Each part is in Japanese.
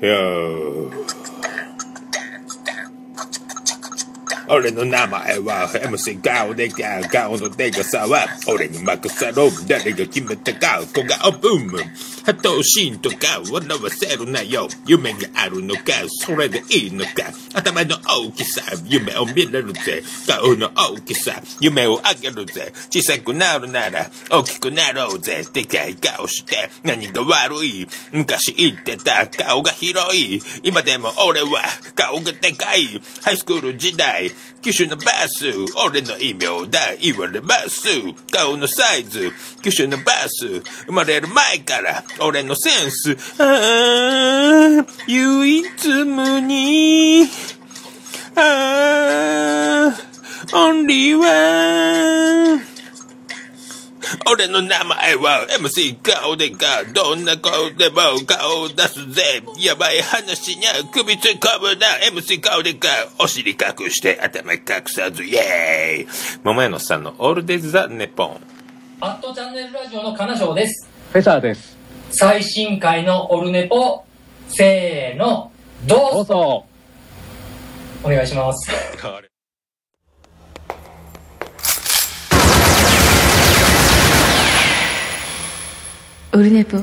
よー俺の名前は MC 顔でか顔のでかさは俺に任せろ誰が決めたか小顔ブーム波頭心とか笑わせるなよ。夢があるのかそれでいいのか。頭の大きさ夢を見れるぜ。顔の大きさ夢をあげるぜ。小さくなるなら大きくなろうぜ。でかい顔して何が悪い？昔言ってた顔が広い。今でも俺は顔がでかい。ハイスクール時代九州のバス俺の異名だ言われます。顔のサイズ九州のバス生まれる前から俺のセンス。ああ唯一無二。ああオンリーワン俺の名前は MC 顔でかどんな顔でも顔を出すぜ。やばい話にゃ首突っ込むな。MC 顔でかお尻隠して頭隠さずイエーイ。桃屋のさんのオールデイズ・ザ・ネポン。アットチャンネルラジオの金賞です。フェザーです。最新回のオルネポ、せーの、どうぞ。どうぞ。お願いします。オルネポ。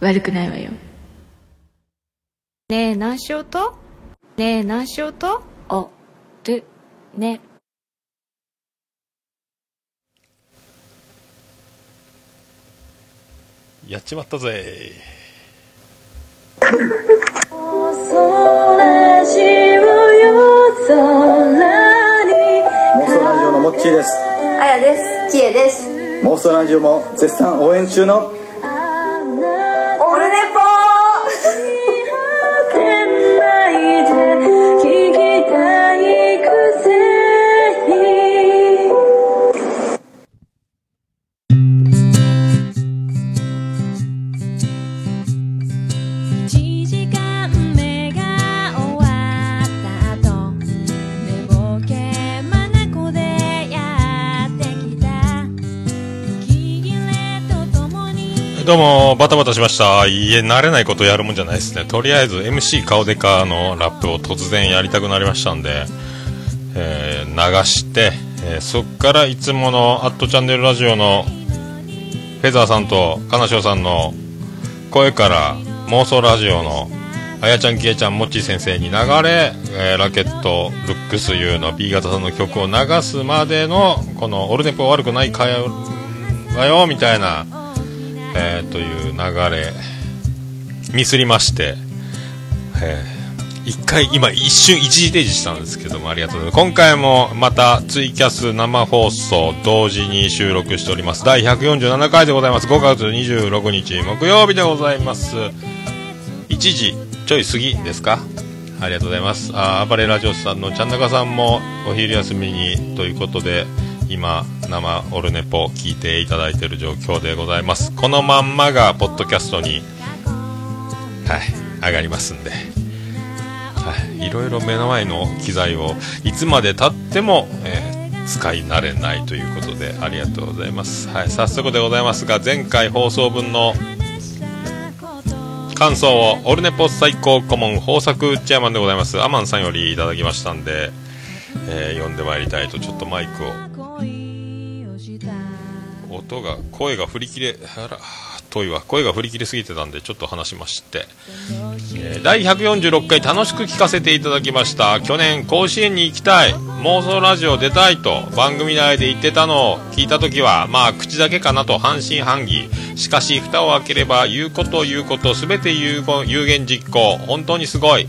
悪くないわよ。ねえ何しようと？ねえ何しようと？おるねやっちまったぜ妄想ラジオのモッチーですあやです。ちえです。妄想ラジオも絶賛応援中のどうもバタバタしました。いえ慣れないことやるもんじゃないですね。とりあえず MC 顔でかのラップを突然やりたくなりましたんで、えー流して、えーそっからいつもの「アットチャンネルラジオ」のフェザーさんと金賞さんの声から妄想ラジオのあやちゃんきえちゃんもっちー先生に流れ、えーラケットルックス U の B 型さんの曲を流すまでのこの「オルネポ悪くないかよわよ」みたいなえーという流れミスりまして、えー一回今一瞬一時停止したんですけどもありがとうございます。今回もまたツイキャス生放送同時に収録しております。第147回でございます。5月26日木曜日でございます。1時ちょい過ぎですか？ありがとうございます。あー暴れラジオスさんのちゃんなかさんもお昼休みにということで今生オルネポ聞いていただいている状況でございます。このまんまがポッドキャストにはい上がりますんで。はい、いろいろ目の前の機材をいつまでたっても、えー使い慣れないということでありがとうございます、はい、早速でございますが前回放送分の感想をオルネポ最高顧問豊作チェアマンでございます。アマンさんよりいただきましたんで、えー読んでまいりたいとちょっとマイクを。音が声が振り切れあら遠いわ。声が振り切れすぎてたんでちょっと話しまして、えー第146回楽しく聞かせていただきました。去年甲子園に行きたい。妄想ラジオ出たいと番組内で言ってたのを聞いた時はまあ口だけかなと半信半疑。しかし蓋を開ければ言うこと言うこと全て有言有言実行。本当にすごい。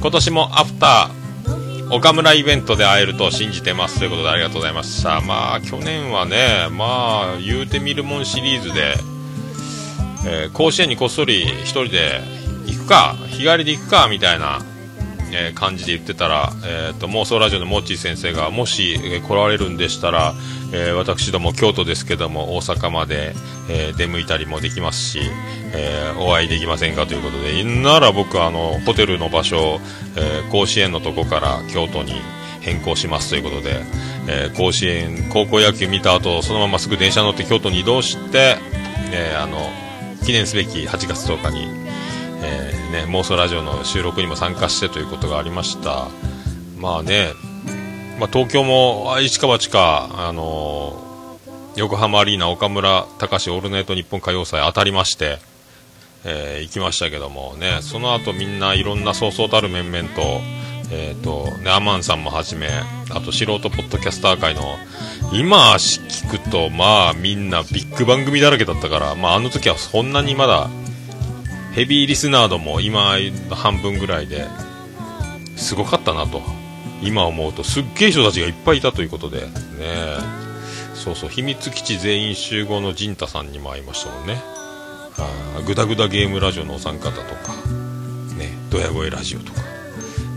今年もアフター岡村イベントで会えると信じてますということでありがとうございましたまあ去年はねまあ言うてみるもんシリーズで、えー甲子園にこっそり1人で行くか日帰りで行くかみたいな、えー感じで言ってたら、えー、と妄想ラジオのモッチー先生がもし、えー来られるんでしたら、えー私ども京都ですけども大阪まで、えー出向いたりもできますし、えーお会いできませんかということでなら僕あのホテルの場所を、えー甲子園のとこから京都に変更しますということで、えー甲子園高校野球見た後そのまますぐ電車乗って京都に移動して、えーあの記念すべき8月10日に、えーね、妄想ラジオの収録にも参加してということがありました。まあね、まあ、東京もあ市川地下、あのー横浜アリーナ岡村隆史オールナイト日本歌謡祭当たりまして、えー行きましたけどもねその後みんないろんなそうそうたる面々と,、えーとね、アマンさんもはじめあと素人ポッドキャスター界の今聞くとまあみんなビッグ番組だらけだったから、まあ、あの時はそんなにまだヘビーリスナー度も今半分ぐらいですごかったなと今思うと。すっげえ人たちがいっぱいいたということでねそうそう秘密基地全員集合の陣太さんにも会いましたもんね。あーグダグダゲームラジオのお三方とかねドヤ声ラジオとか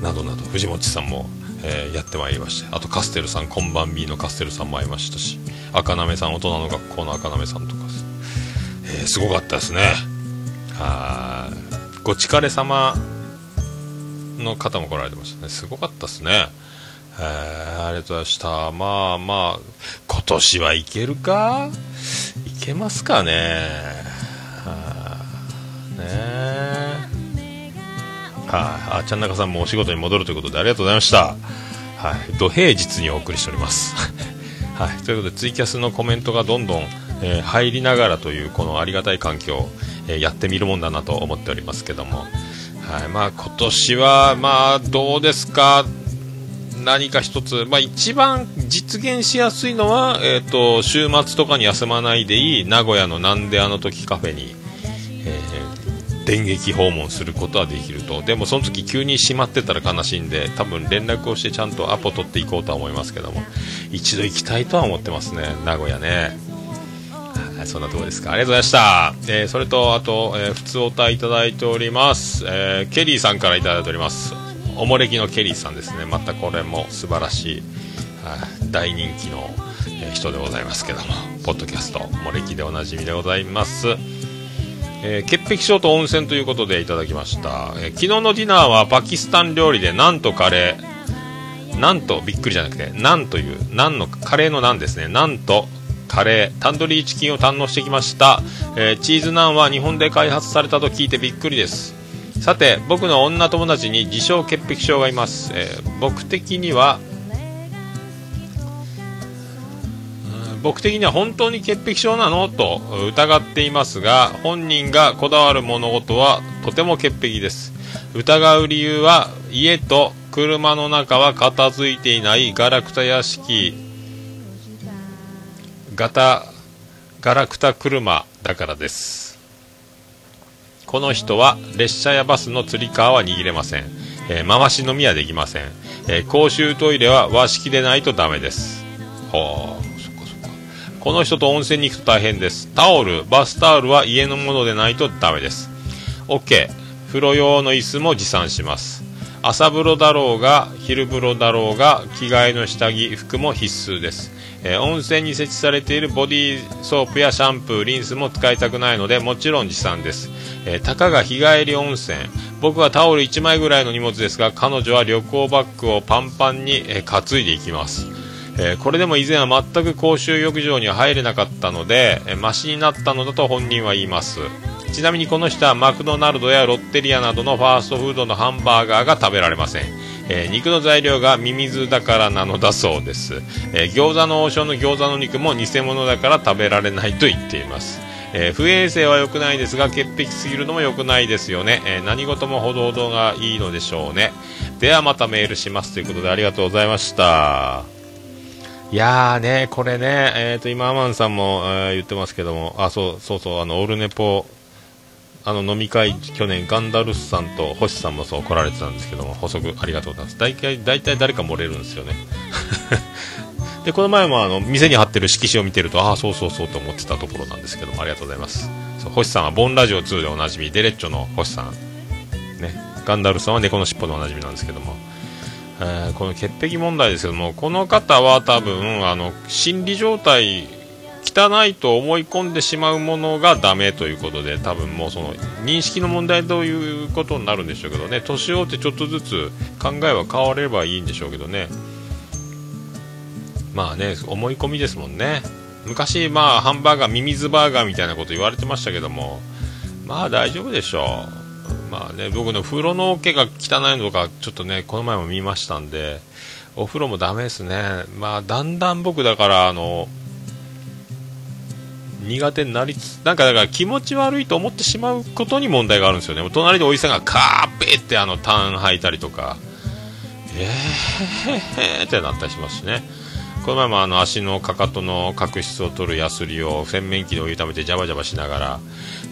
などなど藤本さんも、えーやってまいりましてあとカステルさんこんばん B のカステルさんも会いましたし赤なめさん大人の学校の赤なめさんとか、えーすごかったですね。はーいごちかれ様の方も来られてましたね。すごかったですね。えーありがとうございました。まあまあ今年はいけるか？いけますかね。あねはい、あちゃんなかさんもお仕事に戻るということでありがとうございました。はい。土平日にお送りしております。はい。ということでツイキャスのコメントがどんどん、えー入りながらというこのありがたい環境、えやってみるもんだなと思っておりますけども。はい。まあ今年はまあどうですか？何か一つ、まあ、一番実現しやすいのは、えー、と週末とかに休まないでいい名古屋のなんであの時カフェに、えー電撃訪問することはできると。でもその時急に閉まってたら悲しいんで多分連絡をしてちゃんとアポ取っていこうとは思いますけども。一度行きたいとは思ってますね。名古屋ね。そんなとこですか。ありがとうございました、えーそれとあと、えー普通おたいただいております、えーケリーさんからいただいております。おもれきのケリーさんですね。またこれも素晴らしい、はい大人気の、えー人でございますけども。ポッドキャストおもれきでおなじみでございます。えー潔癖症と温泉ということでいただきました、えー昨日のディナーはパキスタン料理でなんとカレーなんとびっくりじゃなくてなんというなんのカレーのなんですね。なんとカレータンドリーチキンを堪能してきました、えーチーズナンは日本で開発されたと聞いてびっくりです。さて僕の女友達に自称潔癖症がいます、えー僕的には僕的には本当に潔癖症なの？と疑っていますが本人がこだわる物事はとても潔癖です。疑う理由は家と車の中は片付いていないガラクタ屋敷。型ガラクタ車だからです。この人は列車やバスのつり革は握れません、えー回し飲みはできません、えー公衆トイレは和式でないとダメです。はあそっかそっか。この人と温泉に行くと大変です。タオルバスタオルは家のものでないとダメです。OK 風呂用の椅子も持参します。朝風呂だろうが昼風呂だろうが着替えの下着服も必須です、えー温泉に設置されているボディーソープやシャンプーリンスも使いたくないのでもちろん持参です、えーたかが日帰り温泉。僕はタオル1枚ぐらいの荷物ですが彼女は旅行バッグをパンパンに、えー担いでいきます。えこれでも以前は全く公衆浴場には入れなかったので、えーマシになったのだと本人は言います。ちなみにこの人はマクドナルドやロッテリアなどのファーストフードのハンバーガーが食べられません、えー肉の材料がミミズだからなのだそうです、えー餃子の王将の餃子の肉も偽物だから食べられないと言っています。えー不衛生は良くないですが潔癖すぎるのも良くないですよね、え何事もほどほどがいいのでしょうね。ではまたメールしますということでありがとうございました。いやーね、これね、えー、と今、アマンさんも、えー言ってますけども、あそうそうそう、あのオルネポ、あの飲み会、去年、ガンダルスさんと星さんもそう来られてたんですけども、補足ありがとうございます。大体大体誰か漏れるんですよね。で、この前もあの店に貼ってる色紙を見てると、ああ、そうそうそうと思ってたところなんですけども、ありがとうございます。そう星さんはボンラジオ2でおなじみ、デレッチョの星さん、ね、ガンダルスさんは猫の尻尾でおなじみなんですけども、えこの潔癖問題ですけどもこの方は多分あの心理状態汚いと思い込んでしまうものがダメということで多分もうその認識の問題ということになるんでしょうけどね。年を追ってちょっとずつ考えは変わればいいんでしょうけどね。まあね思い込みですもんね。昔まあハンバーガーミミズバーガーみたいなこと言われてましたけどもまあ大丈夫でしょう。まあね、僕の風呂の桶が汚いのとか、ちょっとね、この前も見ましたんで、お風呂もダメですね。まあ、だんだん僕だから、あの、苦手になりつ、なんかだから気持ち悪いと思ってしまうことに問題があるんですよね。隣でおじさんがカーペってあの、ターン履いたりとか、えーってなったりしますしね。この前もあの足のかかとの角質を取るヤスリを洗面器でお湯ためてジャバジャバしながら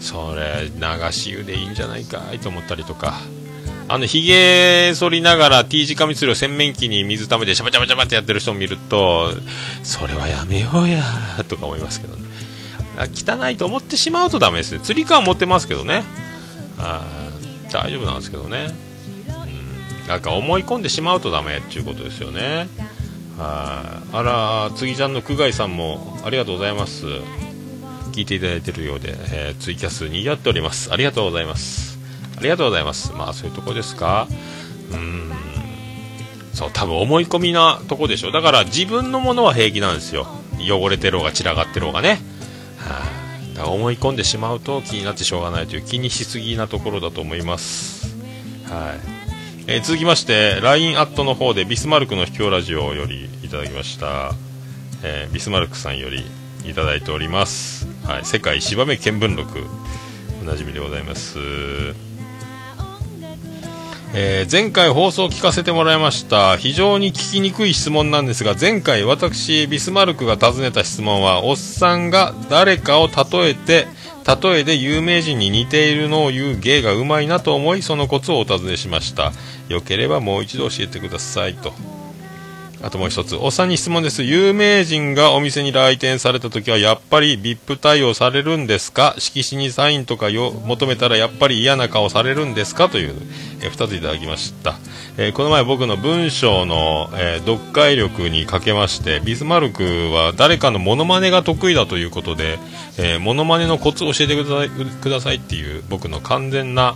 それ流し湯でいいんじゃないかいと思ったりとかあのひげ剃りながら T 字カミツルを洗面器に水ためてジャバジャバジャバってやってる人を見るとそれはやめようやとか思いますけどね汚いと思ってしまうとダメですね。釣り革持ってますけどね。あ大丈夫なんですけどね。うん。なんか思い込んでしまうとダメっていうことですよね。はい。あら次ちゃんの久我井さんもありがとうございます。聞いていただいてるようで、えーツイキャスにぎわっております。ありがとうございます。ありがとうございます。まあそういうとこですか。うーん。そう多分思い込みなとこでしょだから自分のものは平気なんですよ。汚れてろうが散らがってろうがね。だから思い込んでしまうと気になってしょうがないという気にしすぎなところだと思います。はい。えー続きまして LINE アットの方でビスマルクの秘境ラジオよりいただきました、えービスマルクさんよりいただいております、はい、世界芝目見聞録おなじみでございます。えー前回放送を聞かせてもらいました。非常に聞きにくい質問なんですが前回私ビスマルクが尋ねた質問はおっさんが誰かを例えて例えで有名人に似ているのを言う芸がうまいなと思いそのコツをお尋ねしました。よければもう一度教えてくださいと。あともう一つ。おっさんに質問です。有名人がお店に来店された時はやっぱり VIP 対応されるんですか？色紙にサインとかよ求めたらやっぱり嫌な顔されるんですか？という、え2ついただきました、えーこの前僕の文章の、えー読解力にかけましてビスマルクは誰かのモノマネが得意だということで、えーモノマネのコツを教えてくださいくださいっていう僕の完全な、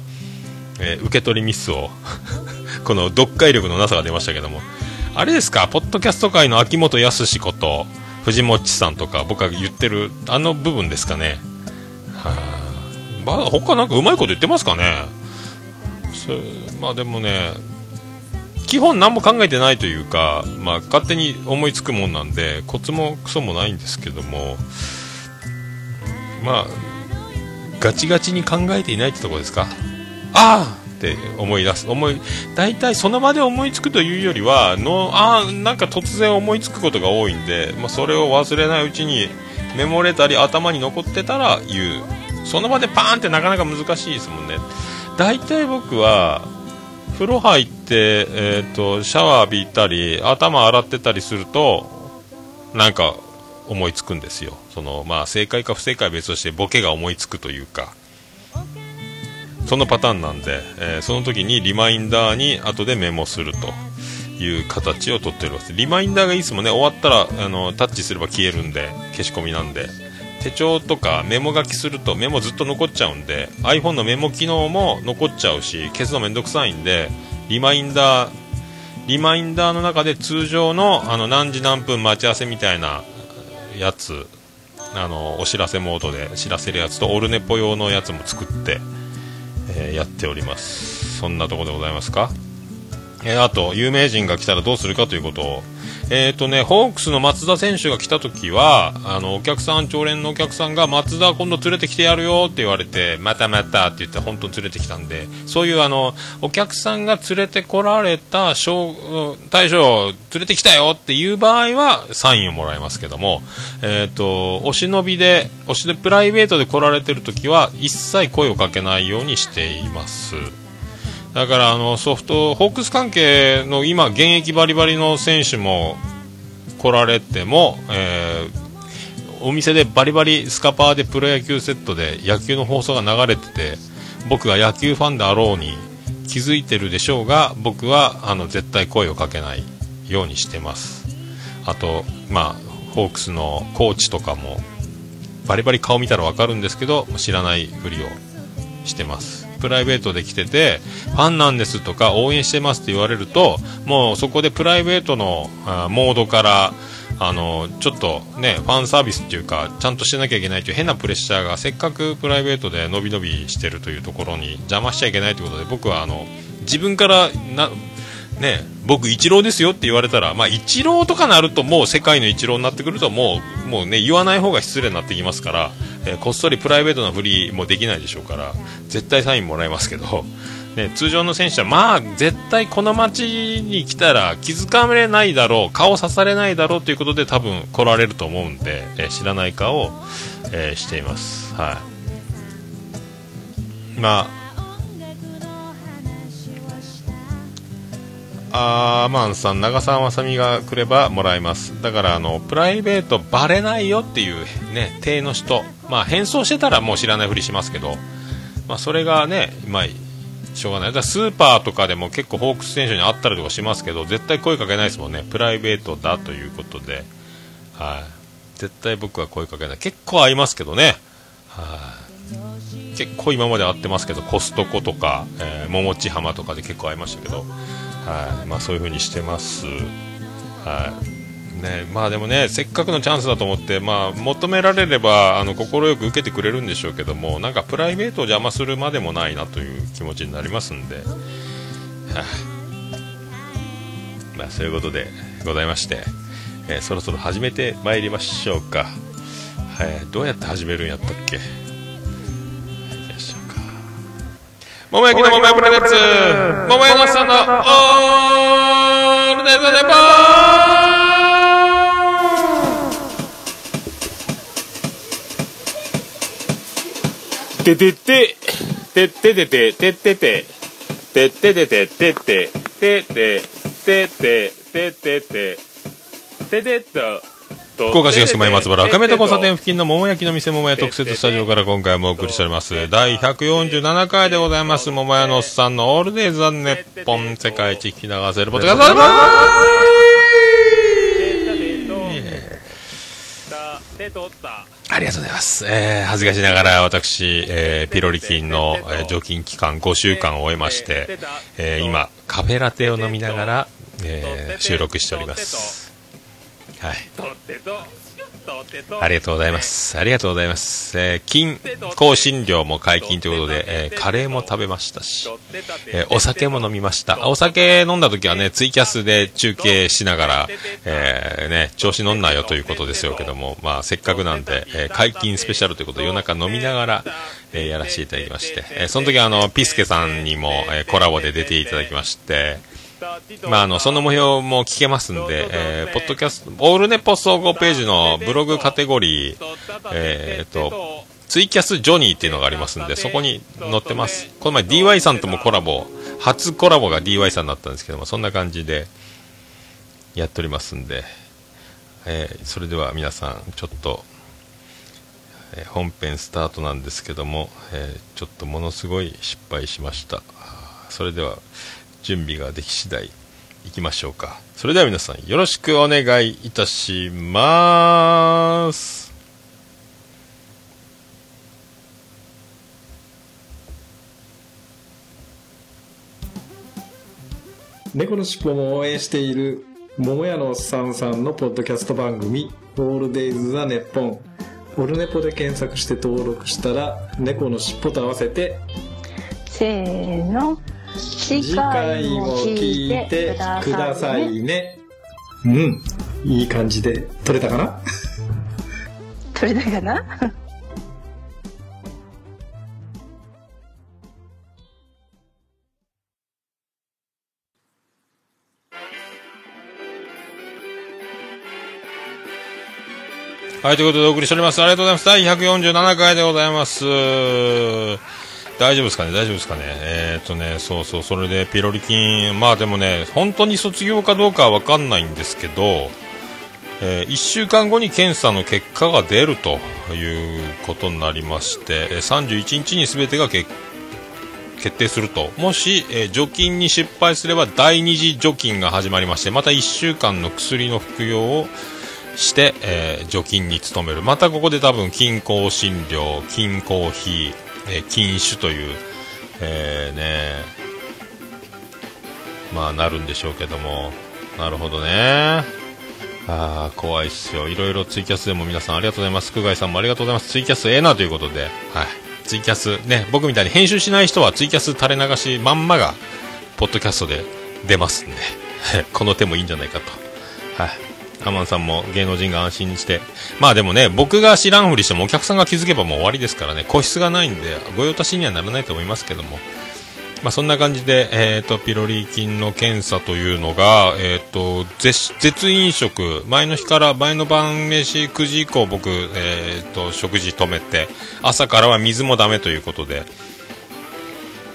えー受け取りミスを この読解力のなさが出ましたけども。あれですか、ポッドキャスト界の秋元康こと、藤もっちさんとか、僕が言ってる、あの部分ですかね？はあ、まあ、他なんかうまいこと言ってますかね？そまあでもね、基本何も考えてないというか、まあ勝手に思いつくもんなんで、コツもクソもないんですけども、まあ、ガチガチに考えていないってとこですか？ああって思い出す思い大体その場で思いつくというよりはのあなんか突然思いつくことが多いんで、まあ、それを忘れないうちにメモれたり頭に残ってたら言う。その場でパーンってなかなか難しいですもんね。大体僕は風呂入って、えー、とシャワー浴びたり頭洗ってたりするとなんか思いつくんですよ。その、まあ、正解か不正解は別としてボケが思いつくというか。そのパターンなんで、えーその時にリマインダーに後でメモするという形をとっております。リマインダーがいいですもんね終わったらあのタッチすれば消えるんで消し込みなんで。手帳とかメモ書きするとメモずっと残っちゃうんで iPhone のメモ機能も残っちゃうし消すのめんどくさいんでリマインダーリマインダーの中で通常のあの何時何分待ち合わせみたいなやつあのお知らせモードで知らせるやつとオルネポ用のやつも作ってえーやっております。そんなとこでございますか、えーあと有名人が来たらどうするかということをえっ、とねホークスの松田選手が来た時はあのお客さん常連のお客さんが松田今度連れてきてやるよって言われてまたまたって言って本当に連れてきたんでそういうあのお客さんが連れてこられた大将連れてきたよっていう場合はサインをもらいますけどもえっ、とお忍びでお忍びプライベートで来られてる時は一切声をかけないようにしています。だからあのソフトホークス関係の今現役バリバリの選手も来られても、えーお店でバリバリスカパーでプロ野球セットで野球の放送が流れてて僕が野球ファンであろうに気づいてるでしょうが僕はあの絶対声をかけないようにしてます。あとまあホークスのコーチとかもバリバリ顔見たら分かるんですけど知らないふりをしてます。プライベートで来ててファンなんですとか応援してますって言われるともうそこでプライベートのあモードからあのちょっとねファンサービスっていうかちゃんとしてなきゃいけないという変なプレッシャーがせっかくプライベートで伸び伸びしてるというところに邪魔しちゃいけないということで僕はあの自分からなね、僕、イチローですよって言われたら、まあ、イチローとかなると、もう世界のイチローになってくると、もう、もうね、言わない方が失礼になってきますから、えーこっそりプライベートなフリーもできないでしょうから、絶対サインもらえますけど、ね、通常の選手は、まあ、絶対この街に来たら気づかれないだろう、顔刺されないだろうということで、多分来られると思うんで、えー知らない顔を、えしています。はい。まあ、アーマンさん、長澤まさみが来ればもらえます。だから、あの、プライベートバレないよっていうね、体の人。まあ、変装してたらもう知らないふりしますけど、まあ、それがね、まあ、しょうがない。だからスーパーとかでも結構ホークス選手に会ったりとかしますけど、絶対声かけないですもんね。プライベートだということで。はい。絶対僕は声かけない。結構会いますけどね。はい。結構今まで会ってますけど、コストコとか、えー、桃地浜とかで結構会いましたけど、はい。まあそういう風にしてます。はい。ね、まあでもね、せっかくのチャンスだと思って、まあ求められれば、快く受けてくれるんでしょうけども、なんかプライベートを邪魔するまでもないなという気持ちになりますんで、はい。まあそういうことでございまして、えーそろそろ始めてまいりましょうか。はい。どうやって始めるんやったっけ？行きましょ。桃焼きの桃屋プレゼンツ桃屋のさんのオールデイズレポててて、てっててて、てってて、てっててて、てて、てて、てて、ててて、ててっと、福岡市東区前松原赤目と交差点付近の桃焼きの店桃屋特設スタジオから今回もお送りしております。第147回でございます。桃屋のおっさんのオールデイズ・ザ・ネッポン世界一聞き流せるポッドキャありがとうございます。えー、恥ずかしながら私、えー、ピロリ菌の、えー除菌期間5週間を終えまして、えー今、カフェラテを飲みながら、えー収録しております。はい。ありがとうございます。ありがとうございます。えー、金、香辛料も解禁ということで、えーカレーも食べましたし、えーお酒も飲みました。お酒飲んだ時はね、ツイキャスで中継しながら、えーね、調子乗んなよということですよけども、まあ、せっかくなんで、えー解禁スペシャルということで夜中飲みながら、えーやらせていただきまして、えーその時はあの、ピスケさんにも、えーコラボで出ていただきまして、まあ、あの、その模様も聞けますんで、えーポッドキャスト、オールネポ総合ページのブログカテゴリー、えーっと、ツイキャスジョニーっていうのがありますんで、そこに載ってます。この前 DY さんともコラボ、初コラボが DY さんだったんですけども、そんな感じでやっておりますんで、えーそれでは皆さん、ちょっと、えー本編スタートなんですけども、えーちょっとものすごい失敗しました。それでは、準備ができ次第行きましょうか。それでは皆さん、よろしくお願いいたします。猫のしっぽも応援している桃屋のおっさんさんのポッドキャスト番組「オールデイズ・ザ・ネッポン」オルネポで検索して登録したら猫のしっぽと合わせてせーの。次次回も聞いてくださいねうんいい感じで撮れたかな？取れたかな？はい、ということでお送りしております。ありがとうございます。第147回でございます。大丈夫ですかね？大丈夫ですかね？えー、っとね、そうそう、それでピロリ菌、まあでもね、本当に卒業かどうかはわかんないんですけど、え1週間後に検査の結果が出るということになりまして、え31日に全てが決定すると。もし、えー除菌に失敗すれば第二次除菌が始まりまして、また1週間の薬の服用をして、えー除菌に努める。またここで多分、金香診療、金コーヒー、え禁酒という、えーね、まあなるんでしょうけども。なるほどね。あー怖いっすよ。いろいろツイキャスでも皆さんありがとうございます。久我井さんもありがとうございます。ツイキャスええなということで、はい、ツイキャスね僕みたいに編集しない人はツイキャス垂れ流しまんまがポッドキャストで出ますんで。この手もいいんじゃないかと。はい。アマンさんも芸能人が安心して。まあでもね僕が知らんふりしてもお客さんが気づけばもう終わりですからね。個室がないんでご用達にはならないと思いますけども。まあ、そんな感じで、えーと、ピロリ菌の検査というのが、えーと、絶絶飲食前の日から前の晩飯9時以降僕、えーと、食事止めて朝からは水もダメということで。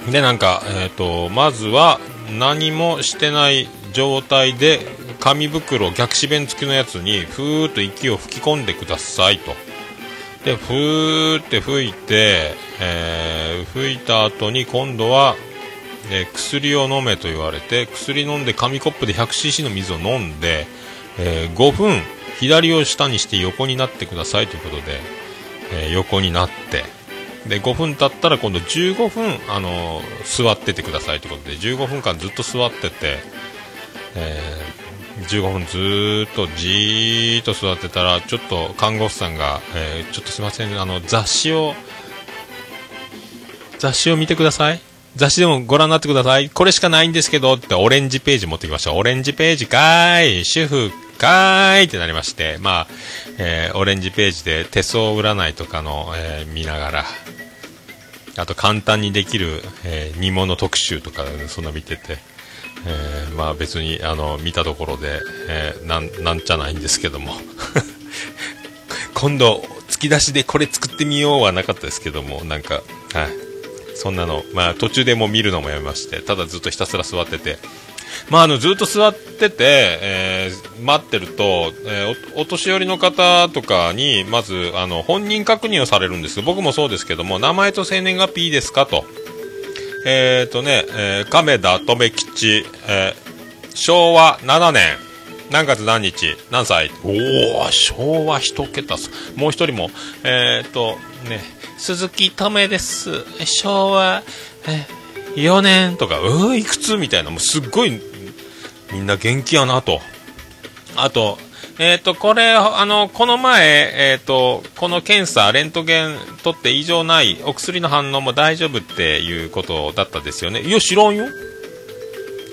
でなんか、えー、とまずは何もしてない状態で紙袋逆指弁付きのやつにふーっと息を吹き込んでくださいと。でふーって吹いて、えー、吹いた後に今度はえー、薬を飲めと言われて薬飲んで紙コップで 100cc の水を飲んで、えー、5分左を下にして横になってくださいということで、え、横になってで5分経ったら今度15分、あの座っててくださいということで15分間ずっと座ってて、え15分ずっとじーっと座ってたらちょっと看護婦さんが、えちょっとすいませんあの雑誌を雑誌を見てください。雑誌でもご覧になってください。これしかないんですけど、ってオレンジページ持ってきました。オレンジページかーい、主婦かーいってなりまして、まあ、えー、オレンジページで手相占いとかの、えー、見ながら、あと簡単にできる、えー、煮物特集とか、そんな見てて、えー、まあ別に、あの、見たところで、えー、なん、なんじゃないんですけども。今度、突き出しでこれ作ってみようはなかったですけども、なんか、はい。そんなの、まあ、途中でも見るのもやめましてただずっとひたすら座ってて、まあ、あのずっと座ってて、えー、待ってると、えー、お年寄りの方とかにまずあの本人確認をされるんです僕もそうですけども名前と生年月日いいですかと。えっ、ー、とね、えー、亀田留吉、えー、昭和7年、何月何日、何歳？おお、昭和一桁もう一人も、えっ、ー、と、ね、鈴木留です。昭和、え、4年とか、うー、いくつ？みたいな、もうすっごい、みんな元気やなと。あと、えっ、ー、と、これ、あの、この前、えっ、ー、と、この検査、レントゲン取って異常ない、お薬の反応も大丈夫っていうことだったですよね。いや、知らんよ。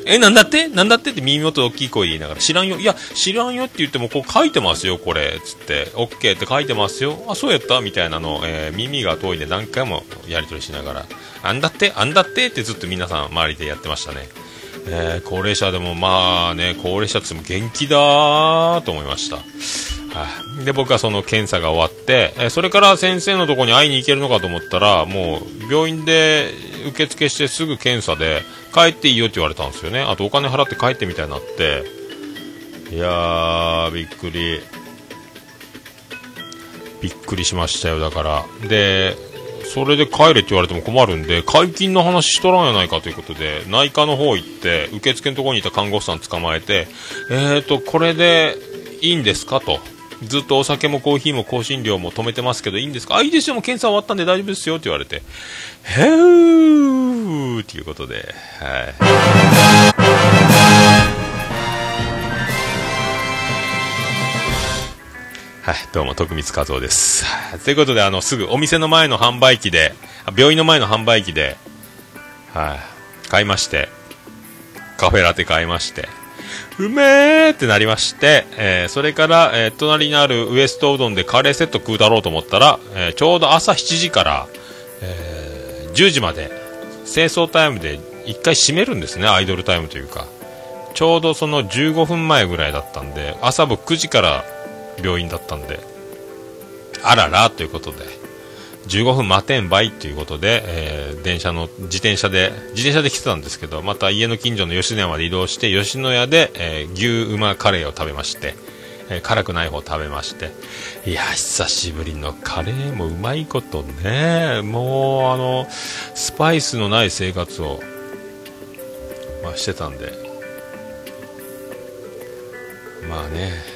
え、なんだって？なんだってって耳元大きい声で言いながら、知らんよ。いや、知らんよって言っても、こう書いてますよ、これ。つって、OK って書いてますよ。あ、そうやった？みたいなのを、えー、耳が遠いで何回もやり取りしながら、あんだって？あんだって？ってずっと皆さん周りでやってましたね。えー、高齢者でもまあね、高齢者っても元気だと思いました。で、僕はその検査が終わって、えそれから先生のとこに会いに行けるのかと思ったら、もう病院で受付してすぐ検査で、帰っていいよって言われたんですよね。あとお金払って帰ってみたいになって、いやー、びっくり。びっくりしましたよ、だから。で、それで帰れって言われても困るんで、解禁の話しとらんやないかということで、内科の方行って、受付のところにいた看護師さん捕まえて、えーと、これでいいんですかと。ずっとお酒もコーヒーも香辛料も止めてますけどいいんですかあ、いいですよ、もう検査終わったんで大丈夫ですよって言われて、へーっていうことで、はい。はい、どうも、徳光和夫です。ということで、あの、すぐお店の前の販売機で、病院の前の販売機で、はい、買いまして、カフェラテ買いまして、うめーってなりまして、えー、それから、えー、隣にあるウエストうどんでカレーセット食うだろうと思ったら、えー、ちょうど朝7時から、え10時まで、清掃タイムで1回閉めるんですね、アイドルタイムというか。ちょうどその15分前ぐらいだったんで、朝僕9時から病院だったんで、あららということで、15分待てんばいということで、えー、電車の、自転車で、自転車で来てたんですけど、また家の近所の吉野家まで移動して、吉野家で、えー、牛馬カレーを食べまして、えー、辛くない方食べまして、いや、久しぶりのカレーもうまいことね、もう、あの、スパイスのない生活を、まあ、してたんで、まあね、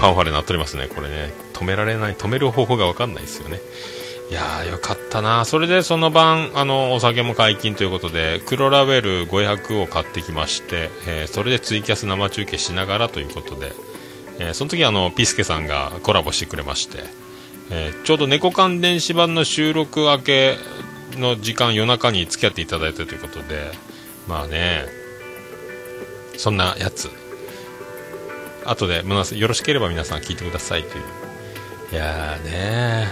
ファンファレになっておりますね、これね。止められない、止める方法がわかんないですよね。いやーよかったなそれでその晩あのお酒も解禁ということで黒ラベル500を買ってきまして、えーそれでツイキャス生中継しながらということで、えーその時あのピスケさんがコラボしてくれまして、えーちょうど猫缶電子版の収録明けの時間夜中に付き合っていただいたということでまあねそんなやつ後でよろしければ皆さん聞いてくださいという。いやーね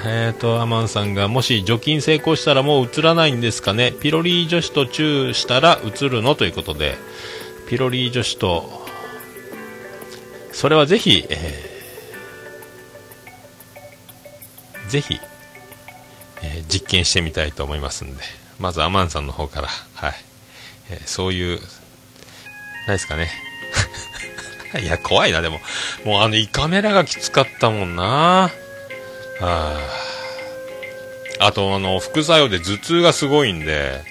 えーとアマンさんがもし除菌成功したらもう映らないんですかね？ピロリ女子とチューしたら映るの？ということで。ピロリ女子とそれはぜひ、えーぜひ、えー実験してみたいと思いますんで。まずアマンさんの方から。はい、えーそういうないですかね？いや怖いなでも。もうあの胃カメラがきつかったもんな。ああとあの副作用で頭痛がすごいんで。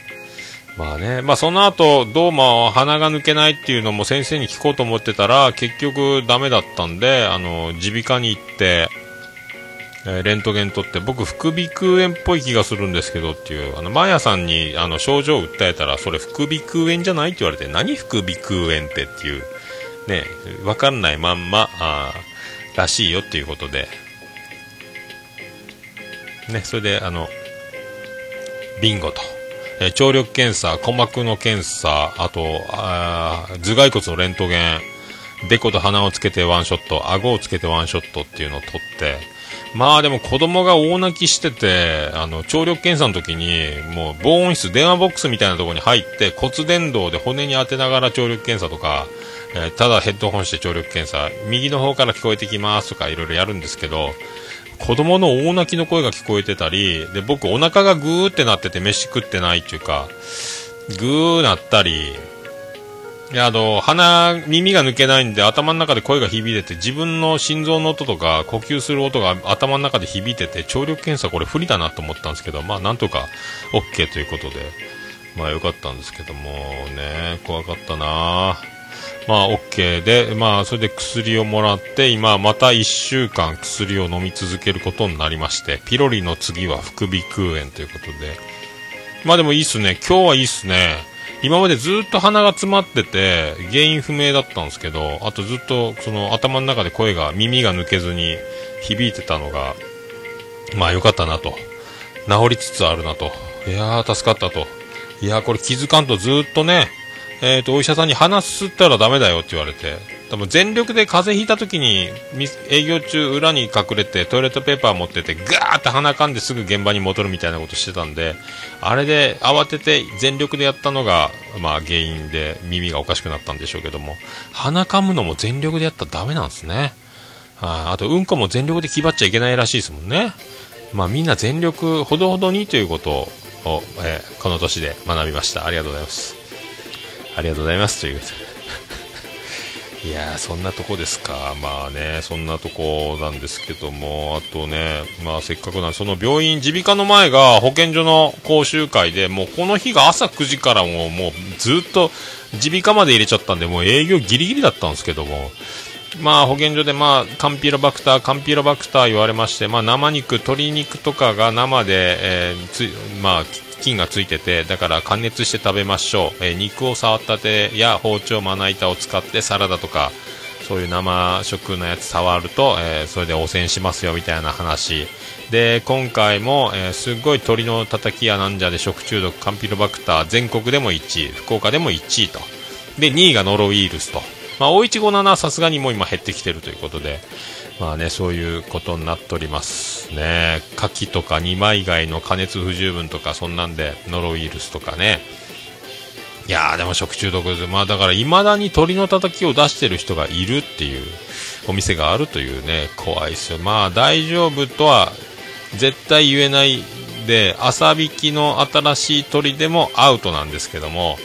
まあね、まあその後、どうも鼻が抜けないっていうのも先生に聞こうと思ってたら、結局ダメだったんで、あの、耳鼻科に行って、えレントゲン取って、僕、副鼻腔炎っぽい気がするんですけどっていう、あの、マヤさんに、あの、症状を訴えたら、それ副鼻腔炎じゃないって言われて、何副鼻腔炎ってっていう、ね、わかんないまんま、あらしいよっていうことで、ね、それで、あの、ビンゴと。え聴力検査、鼓膜の検査、あと、あ頭蓋骨のレントゲン、デコと鼻をつけてワンショット、顎をつけてワンショットっていうのを取って、まあでも子供が大泣きしてて、あの、聴力検査の時に、もう防音室、電話ボックスみたいなところに入って、骨伝導で骨に当てながら聴力検査とか、えーただヘッドホンして聴力検査、右の方から聞こえてきますとかいろいろやるんですけど、子供の大泣きの声が聞こえてたり、で、僕お腹がグーってなってて飯食ってないっていうか、グーなったり、いや、あの、鼻、耳が抜けないんで頭の中で声が響いてて、自分の心臓の音とか呼吸する音が頭の中で響いてて、聴力検査これ不利だなと思ったんですけど、まあなんとか OK ということで、まあよかったんですけどもね、怖かったな。まあ OK で、まあそれで薬をもらって、今また1週間薬を飲み続けることになりまして、ピロリの次は副鼻腔炎ということで、まあでもいいっすね、今日はいいっすね。今までずっと鼻が詰まってて、原因不明だったんですけど、あとずっとその頭の中で声が、耳が抜けずに響いてたのが、まあ良かったなと。治りつつあるなと。いやー、助かったと。いやー、これ気づかんとずっとね、えっ、と、お医者さんに鼻すったらダメだよって言われて、多分全力で風邪ひいた時に、営業中裏に隠れてトイレットペーパー持ってて、ガーって鼻かんですぐ現場に戻るみたいなことしてたんで、あれで慌てて全力でやったのが、まあ原因で耳がおかしくなったんでしょうけども、鼻かむのも全力でやったらダメなんですね。ああと、うんこも全力で気張っちゃいけないらしいですもんね。まあみんな全力、ほどほどにということを、えーこの年で学びました。ありがとうございます。ありがとうございます。という。いや、そんなとこですか。まあね、そんなとこなんですけども、あとね、まあせっかくなんで、その病院、耳鼻科の前が保健所の講習会で、もうこの日が朝9時からも、もうずっと耳鼻科まで入れちゃったんで、もう営業ギリギリだったんですけども、まあ保健所でまあカンピロバクター、カンピロバクター言われまして、まあ生肉、鶏肉とかが生で、えーつまあ菌がついてて、だから加熱して食べましょう。えー肉を触ったてや包丁、まな板を使ってサラダとか、そういう生食のやつ触ると、えーそれで汚染しますよみたいな話。で、今回も、えーすっごい鳥のたたきやなんじゃで食中毒、カンピロバクター全国でも1位、福岡でも1位と。で、2位がノロウイルスと。まあ、O157 はさすがにもう今減ってきてるということで、まあね、そういうことになっておりますね。牡蠣とか二枚貝の加熱不十分とか、そんなんで、ノロウイルスとかね。いやー、でも食中毒です。まあだから、未だに鳥のたたきを出してる人がいるっていうお店があるというね、怖いですよ。まあ大丈夫とは絶対言えないで、朝引きの新しい鳥でもアウトなんですけども、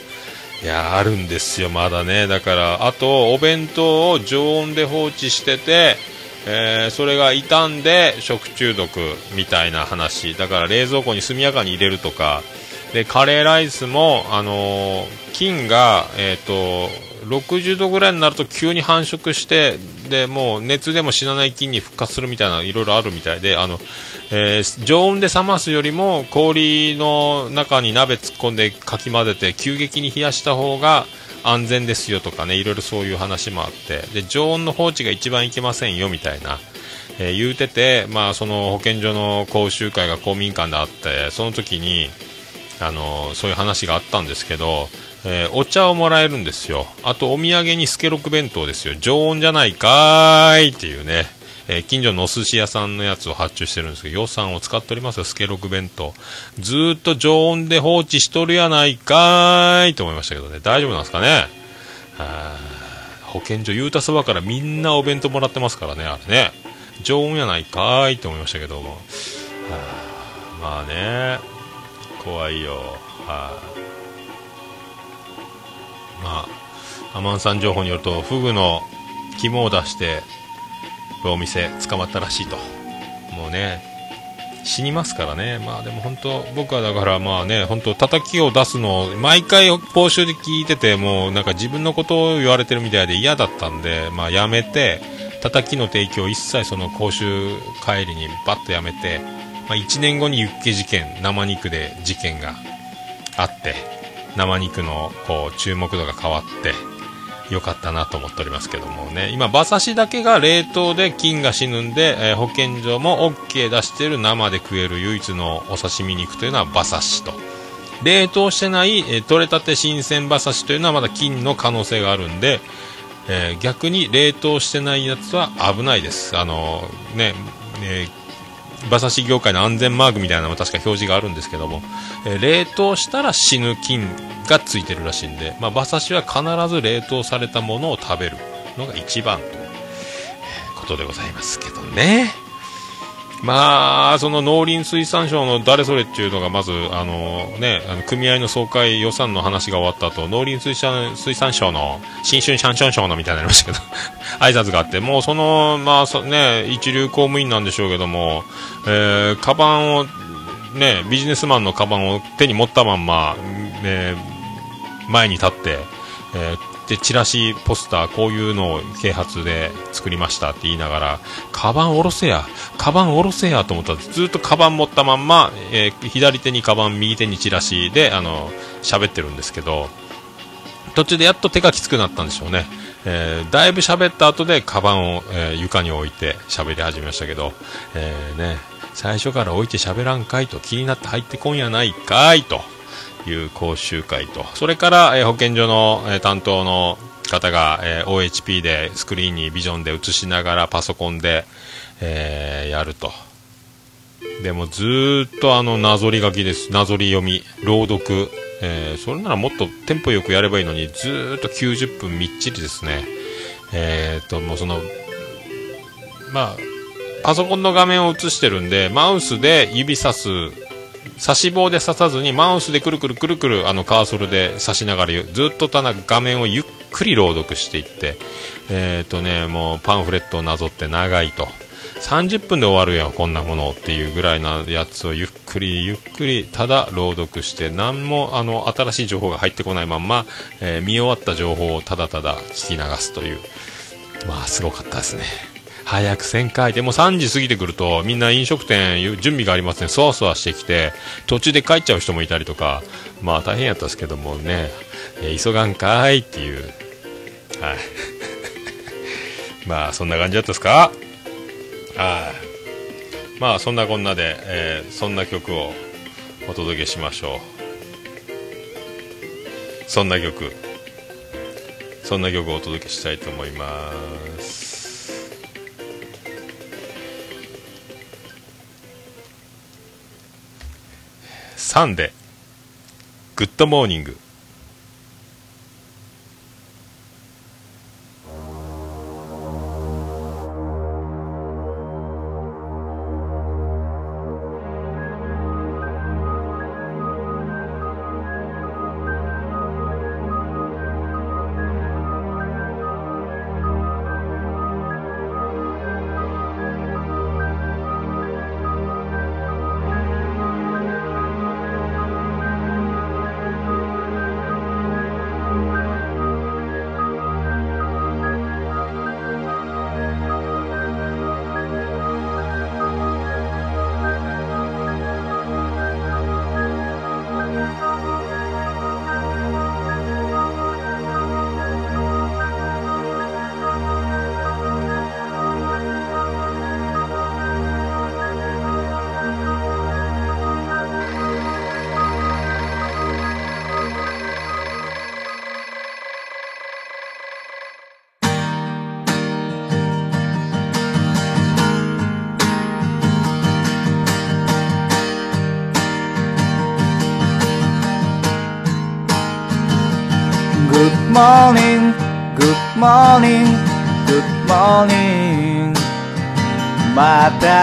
いやーあるんですよ、まだね。だから、あと、お弁当を常温で放置してて、えーそれが傷んで食中毒みたいな話。だから、冷蔵庫に速やかに入れるとか、で、カレーライスも、あのー菌が、えっ、と、60度ぐらいになると急に繁殖して、でもう熱でも死なない菌に復活するみたいないろいろあるみたいであの、えー常温で冷ますよりも氷の中に鍋突っ込んでかき混ぜて急激に冷やした方が安全ですよとかねいろいろそういう話もあってで常温の放置が一番いけませんよみたいな、えー言うてて、まあ、その保健所の講習会が公民館であってその時にあのそういう話があったんですけど、えーお茶をもらえるんですよ。あとお土産にスケロク弁当ですよ。常温じゃないかーいっていうね、えー近所のお寿司屋さんのやつを発注してるんですけど予算を使っておりますよスケロク弁当。ずっと常温で放置しとるやないかーいと思いましたけどね。大丈夫なんですかね？あー。保健所ゆうたそばからみんなお弁当もらってますからねあれね。常温やないかーいと思いましたけども、はあまあね。怖いよ。はいまあアマンさん情報によるとフグの肝を出してお店捕まったらしいと。もうね死にますからね。まあでも本当僕はだからまあね本当叩きを出すのを毎回報酬で聞いててもうなんか自分のことを言われてるみたいで嫌だったんでまあやめて叩きの提供を一切その講習帰りにバッとやめて、まあ、1年後にユッケ事件生肉で事件があって生肉のこう注目度が変わってよかったなと思っておりますけどもね。今馬刺しだけが冷凍で菌が死ぬんで、えー保健所も OK 出してる。生で食える唯一のお刺身肉というのは馬刺しと。冷凍してない、えー取れたて新鮮馬刺しというのはまだ菌の可能性があるんで、えー逆に冷凍してないやつは危ないです。あのーねね馬刺し業界の安全マークみたいなのも確か表示があるんですけども、えー冷凍したら死ぬ菌がついてるらしいんで、まあ、馬刺しは必ず冷凍されたものを食べるのが一番ということでございますけどね。まあ、その農林水産省の誰それっていうのがまず、あのね、あの組合の総会予算の話が終わった後、農林水産水産省の新春シャンシャン省のみたいになりましたけど、挨拶があって、もうその、まあね、一流公務員なんでしょうけども、えー、カバンを、ね、ビジネスマンのカバンを手に持ったまんま、ね、前に立って、えーでチラシポスターこういうのを啓発で作りましたって言いながらカバン下ろせやカバン下ろせやと思ったらずっとカバン持ったまんま、えー左手にカバン右手にチラシであの喋ってるんですけど途中でやっと手がきつくなったんでしょうね、えーだいぶ喋った後でカバンを、えー床に置いて喋り始めましたけど、えーね、最初から置いて喋らんかいと気になって入ってこんやないかいと。いう講習会と。それから、えー保健所の、えー担当の方が、えー OHP でスクリーンにビジョンで映しながらパソコンで、えーやると。でもずっとあのなぞり書きです。なぞり読み。朗読、えーそれならもっとテンポよくやればいいのにずっと90分みっちりですね。えー、ともうそのまあパソコンの画面を映してるんでマウスで指さす差し棒で刺さずにマウスでくるくるくるくるあのカーソルで刺しながらずっとただ画面をゆっくり朗読していってえっ、とねもうパンフレットをなぞって長いと。30分で終わるよこんなものっていうぐらいなやつをゆっくりゆっくりただ朗読して何もあの新しい情報が入ってこないまんま、えー見終わった情報をただただ聞き流すという。まあすごかったですね。早く1000回。でも3時過ぎてくるとみんな飲食店準備がありますねそわそわしてきて途中で帰っちゃう人もいたりとかまあ大変やったですけどもね、え急がんかいっていう。はい。まあそんな感じだったですか？はい。まあそんなこんなで、えーそんな曲をお届けしましょう。そんな曲。そんな曲をお届けしたいと思います。サンデーグッドモーニング「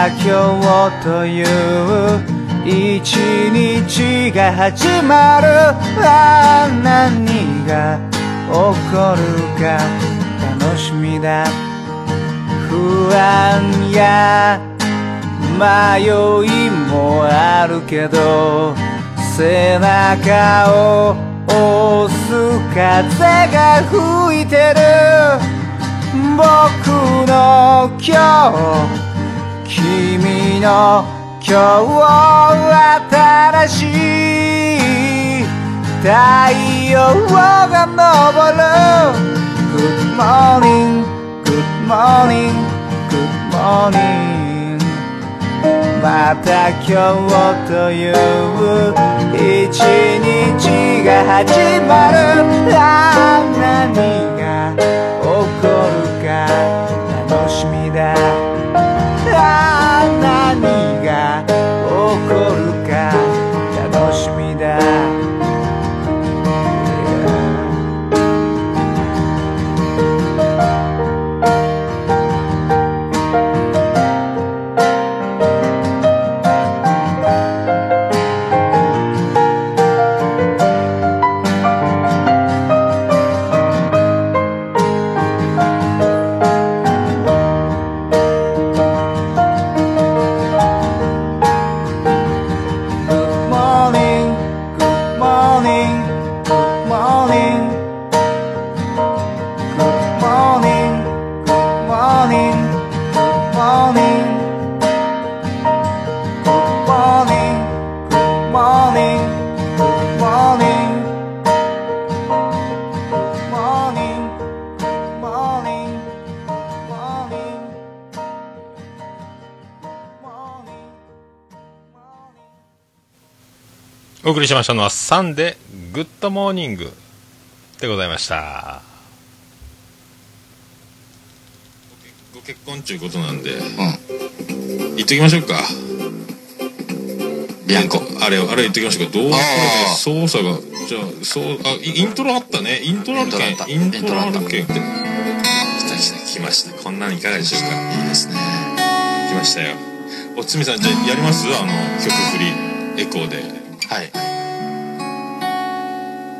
今日という一日が始まる。ああ何が起こるか楽しみだ。不安や迷いもあるけど背中を押す風が吹いてる。僕の今日君の今日新しい太陽が昇る。Good morning, good morning, good morning. また今日という一日が始まる。ああ何が起こるか楽しみだ。お送りしましたのはサンデーグッドモーニングでございました。ご結婚ちゅうことなんで、言っときましょうか。ビアンコ。あれあれ言っときましょうか。どう操作がじゃあそうあイイントロあったね。イントロあるけんイイントロあるけんイントロあ来た。来た来ました。こんなのいかがでしょうか。いいですね。来ましたよ。おつみさんじゃあやります？あの曲振りエコーではい。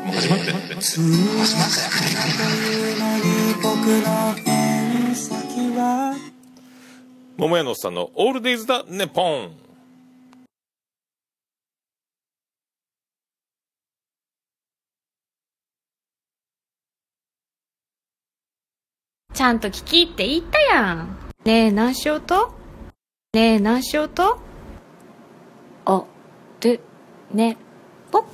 もう始まって、始まったよ桃屋のおっさんのオールデイズだネポン。ちゃんと聞きって言ったやん。ねえ、何しようと？ねえ、何しようと？ね、ぽ。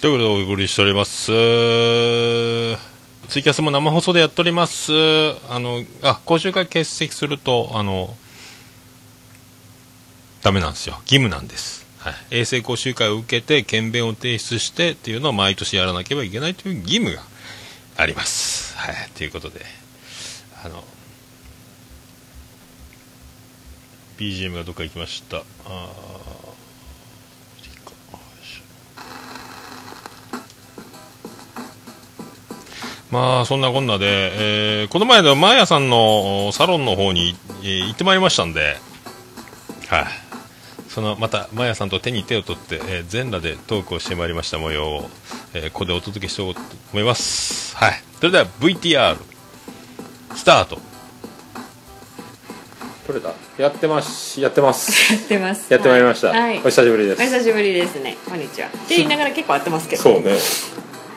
ということでお送りしております。ツイキャスも生放送でやっております。あのあ講習会欠席するとあのダメなんですよ。義務なんです、はい、衛生講習会を受けて検便を提出してっていうのを毎年やらなければいけないという義務があります。はい。ということであの BGM がどっか行きました。あまあそんなこんなで、えーこの前のマーヤさんのおサロンの方に、えー行ってまいりましたんで、はい、そのまたマーヤさんと手に手を取って、えー全裸でトークをしてまいりました模様を、えーここでお届けしておこうと思います。はい、それでは VTR スタート。取れたやってますやってますやってます。やってまいりました、はい。お久しぶりですお久しぶりですね。こんにちは。って言いながら結構合ってますけど。そうね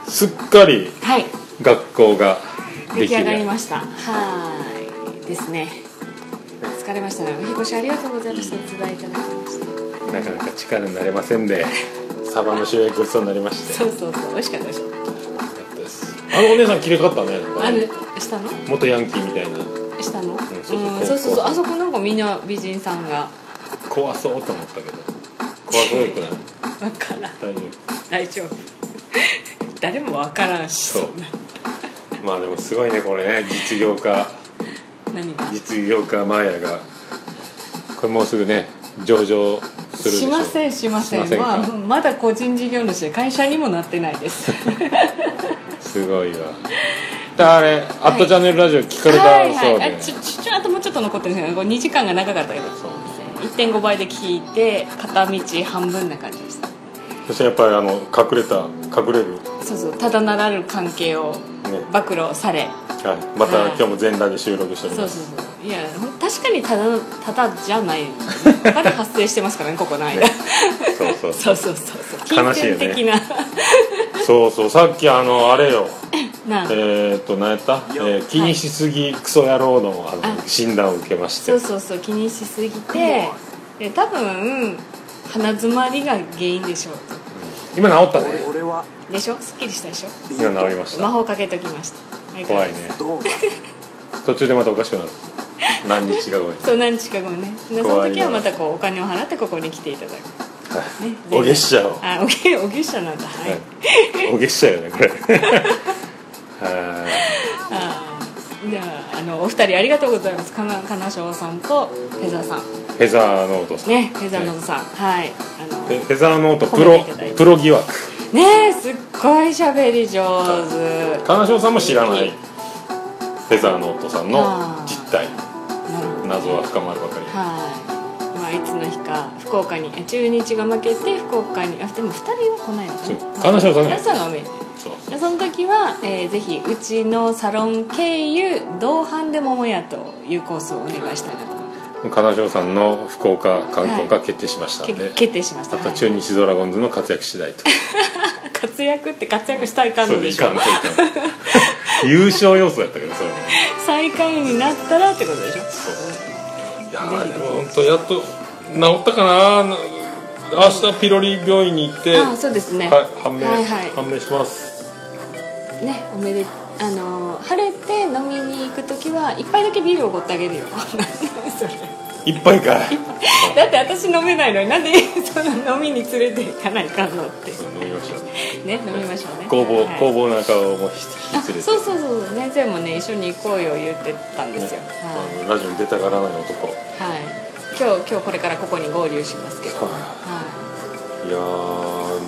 すっかりはい。学校が出来上がりました。はーい。ですね。疲れましたね。お引っ越しありがとうございました。お伝えいただきました。なかなか力になれませんで、サバの塩焼きごちそうになりまして。そうそうそう。美味しかったでしょ。あのお姉さん綺麗かったね。ある、したの？元ヤンキーみたいな。したの？うん、そうそうそうそうそう。あそこなんかみんな美人さんが。怖そうと思ったけど。怖くないくない？わからん。大丈夫。誰もわからんし。そう夫。まあでもすごいね、これね、実業家、何が？実業家マーヤが、これもうすぐね、上場するでしませんしません。しまあ、まだ個人事業主で会社にもなってないです。すごいわ。であれ「アットチャンネルラジオ」聞かれたはいそうで、はいあちょちょちょあともうちょっと残ってる。んですけど2時間が長かったけど1.5倍で聞いて片道半分な感そしてやっぱりあの隠れた隠れる、ねそうそうただならぬ関係を暴露され。はい、またはい。今日も全裸で収録しておりそうそうますそう。いやほん確かにただただじゃない。他で発生してますからねここの間、そうそうそう。そうそうそう悲しいよね。そうそう。さっきあのあれよ。えー、っと何やった、えー気にしすぎクソ野郎のあの診断を受けまして。そうそうそう気にしすぎて。で多分鼻詰まりが原因でしょう。今治ったね。でしょ？すっきりしたでしょ？今治りました。魔法かけときました。はい怖いね。途中でまたおかしくなる。何日か後に。そう何日か後ね。でその時はまたこうお金を払ってここに来ていただく。ねお月謝をあおげお月謝なんだ。はい、お月謝よねこれ。はあー。じゃああのお二人ありがとうございます。かな金賞さんとフェザーさん。いフェザーノートさん。ねフェザーノートさん。はい。あのフェザーノートプロプロ疑惑。ねえすっごい喋り上手。金賞さんも知らない。フェザーノートさんの実態。謎は深まるばかり。はい、まあ、いつの日か福岡にえ中日が負けて福岡にあでも2人は来ないのかな。金賞さんね。皆さんが上そその時は、えーぜひうちのサロン経由同伴で桃屋というコースをお願いしたいなと金賞さんの福岡観光が決定しましたので、け決定しました、あと中日ドラゴンズの活躍次第と活躍って活躍したいかんでしょいかんといかん優勝要素やったけどそれも最下位になったらってことでしょいやでも本当やっと治ったかな明日ピロリ病院に行ってあそうですねはい判明、はいはい判明しますねおめでとうあのー晴れて飲みに行く時は一杯だけビールおごってあげるよ。それいっぱいかい。だって私飲めないのになんで その飲みに連れて行かないかんのって。飲みましょう。ね飲みましょうね。工房、はい工房の中をもう引あき連れて。そうそうそう先生もね一緒に行こうよ言ってたんですよ、あのラジオに出たがらない男。はい、はい、今日今日これからここに合流しますけど、はい。やー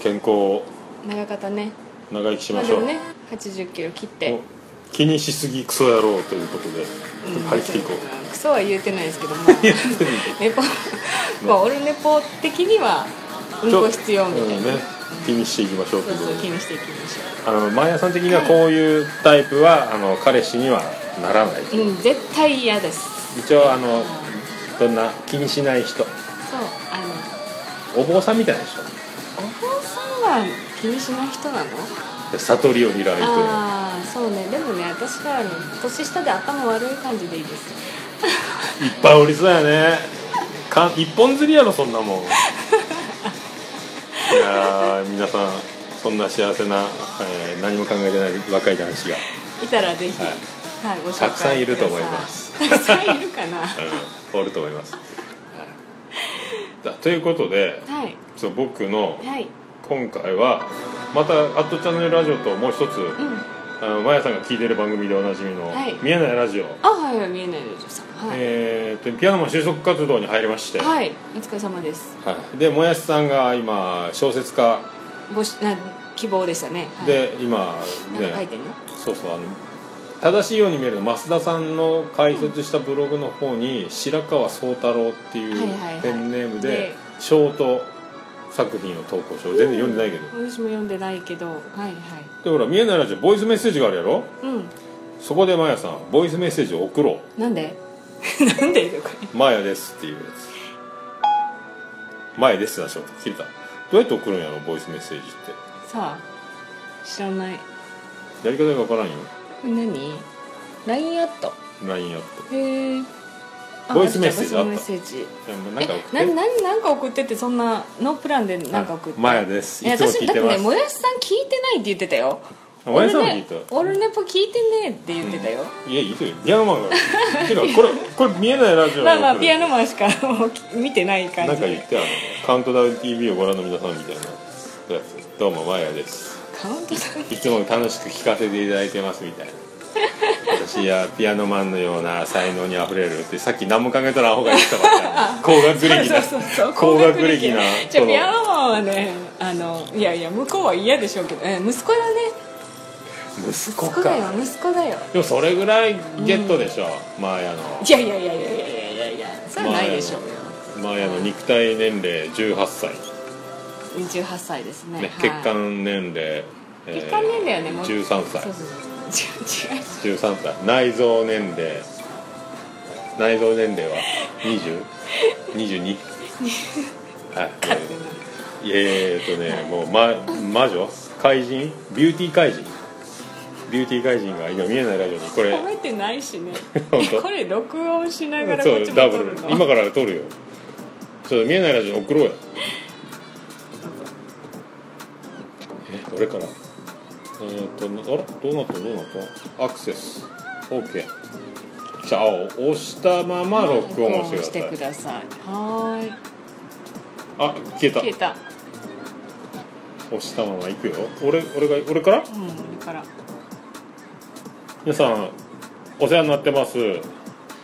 健康い、長方ね長生きしましょう、ね80キロ切って。気にしすぎクソ野郎ということで、張り切っていこう。クソは言うてないですけどもネ ポまあ。オルネポ的にはうんこ必要みたいな、うんね。気にしていきましょう。ということで気にしていきましょあのマーヤさん的にはこういうタイプはあの彼氏にはならない、ううん絶対嫌です。一応あのどんな気にしない人。そうあの。お坊さんみたいな人。お坊さんは気にしない人なの？悟りを開いてああそうね。でもね私はあの年下で頭悪い感じでいいです。いっぱいおりそうやね。か一本釣りやろそんなもん。いやー皆さんそんな幸せな、えー何も考えてない若い男子が、いたらぜひ、はい。ご紹介たくさんいると思います。たくさんいるかな？うん。おると思います、はい。だということではい。そう僕のはい今回はまた「アットチャンネルラジオ」ともう一つ、うん。あのマヤさんが聞いてる番組でおなじみのはい「見えないラジオ」あはいはい見えないでさん。はい、えーとピアノマン収束活動に入りまして、はい。お疲れ様です。はい。でもやしさんが今小説家。ごしな希望でしたね、はい、で今なんねか書いてんの？そうそうあの正しいように見えるの増田さんの解説したブログの方に白川宗太郎っていうはいはいはい。ペンネームででショート作品を投稿しよう。全然読んでないけど。私も読んでないけど。はいはい。でほら見えないラジオボイスメッセージがあるやろ？うん。そこでマヤさんボイスメッセージを送ろなんで？なんでこれ？うマヤですっていうやつ。マヤですってなしょ聞いた。どうやって送るんやろ？ボイスメッセージって。さあ知らない。やり方がわからんよ。何 ?LINE アット。LINE アット。へえボイスメッセージあったセージ。なんか送なって。何なんか送ってってそんなノープランでなんか送って。マヤです。いや私だってねもやしさん聞いてないって言ってたよ。あもやしさんも聞いた。オルネオルネポ聞いてねえって言ってたよ、いやいいとよ。ピアノマンがてかこれこれ見えないラジオまあまあピアノノマンしかもう見てない感じなんか言ってあの。カウントダウン TV をご覧の皆さんみたいなどうもマヤです。カウントダウンいつも楽しく聞かせていただいてますみたいな私はピアノマンのような才能にあふれるってさっき何も考えたらアホが言ってたばっかり高学歴な。高学歴な。じゃピアノマンはねあのいやいや向こうは嫌でしょうけど、え息子だね。息子息子だよ息子だよ。でもそれぐらいゲットでしょ、マーヤの。いやいやいやいやいやいやいや。それはないでしょうよ。マーヤの肉体年齢18歳、18歳ですね。ね、はい血管年齢、えー血管年齢はねもう13歳。そうそうそう違う違う13歳内臓年齢。内臓年齢は 20?22? はい。えーっとねもう、ま、魔女？怪人？ビューティー怪人？ビューティー怪人が今見えないラジオにこれ。褒めてないしね。本当？これ録音しながらそうダブル。今から撮るよ。ちょっと見えないラジオに送ろうよ。えどれから？えー、っとあらどうなった？どうなった？アクセス。OK じゃあ押したまま録音をしてください。はーい。あ消えた。消えた。押したまま行くよ。俺俺が俺から？うんこれから。皆さんお世話になってます。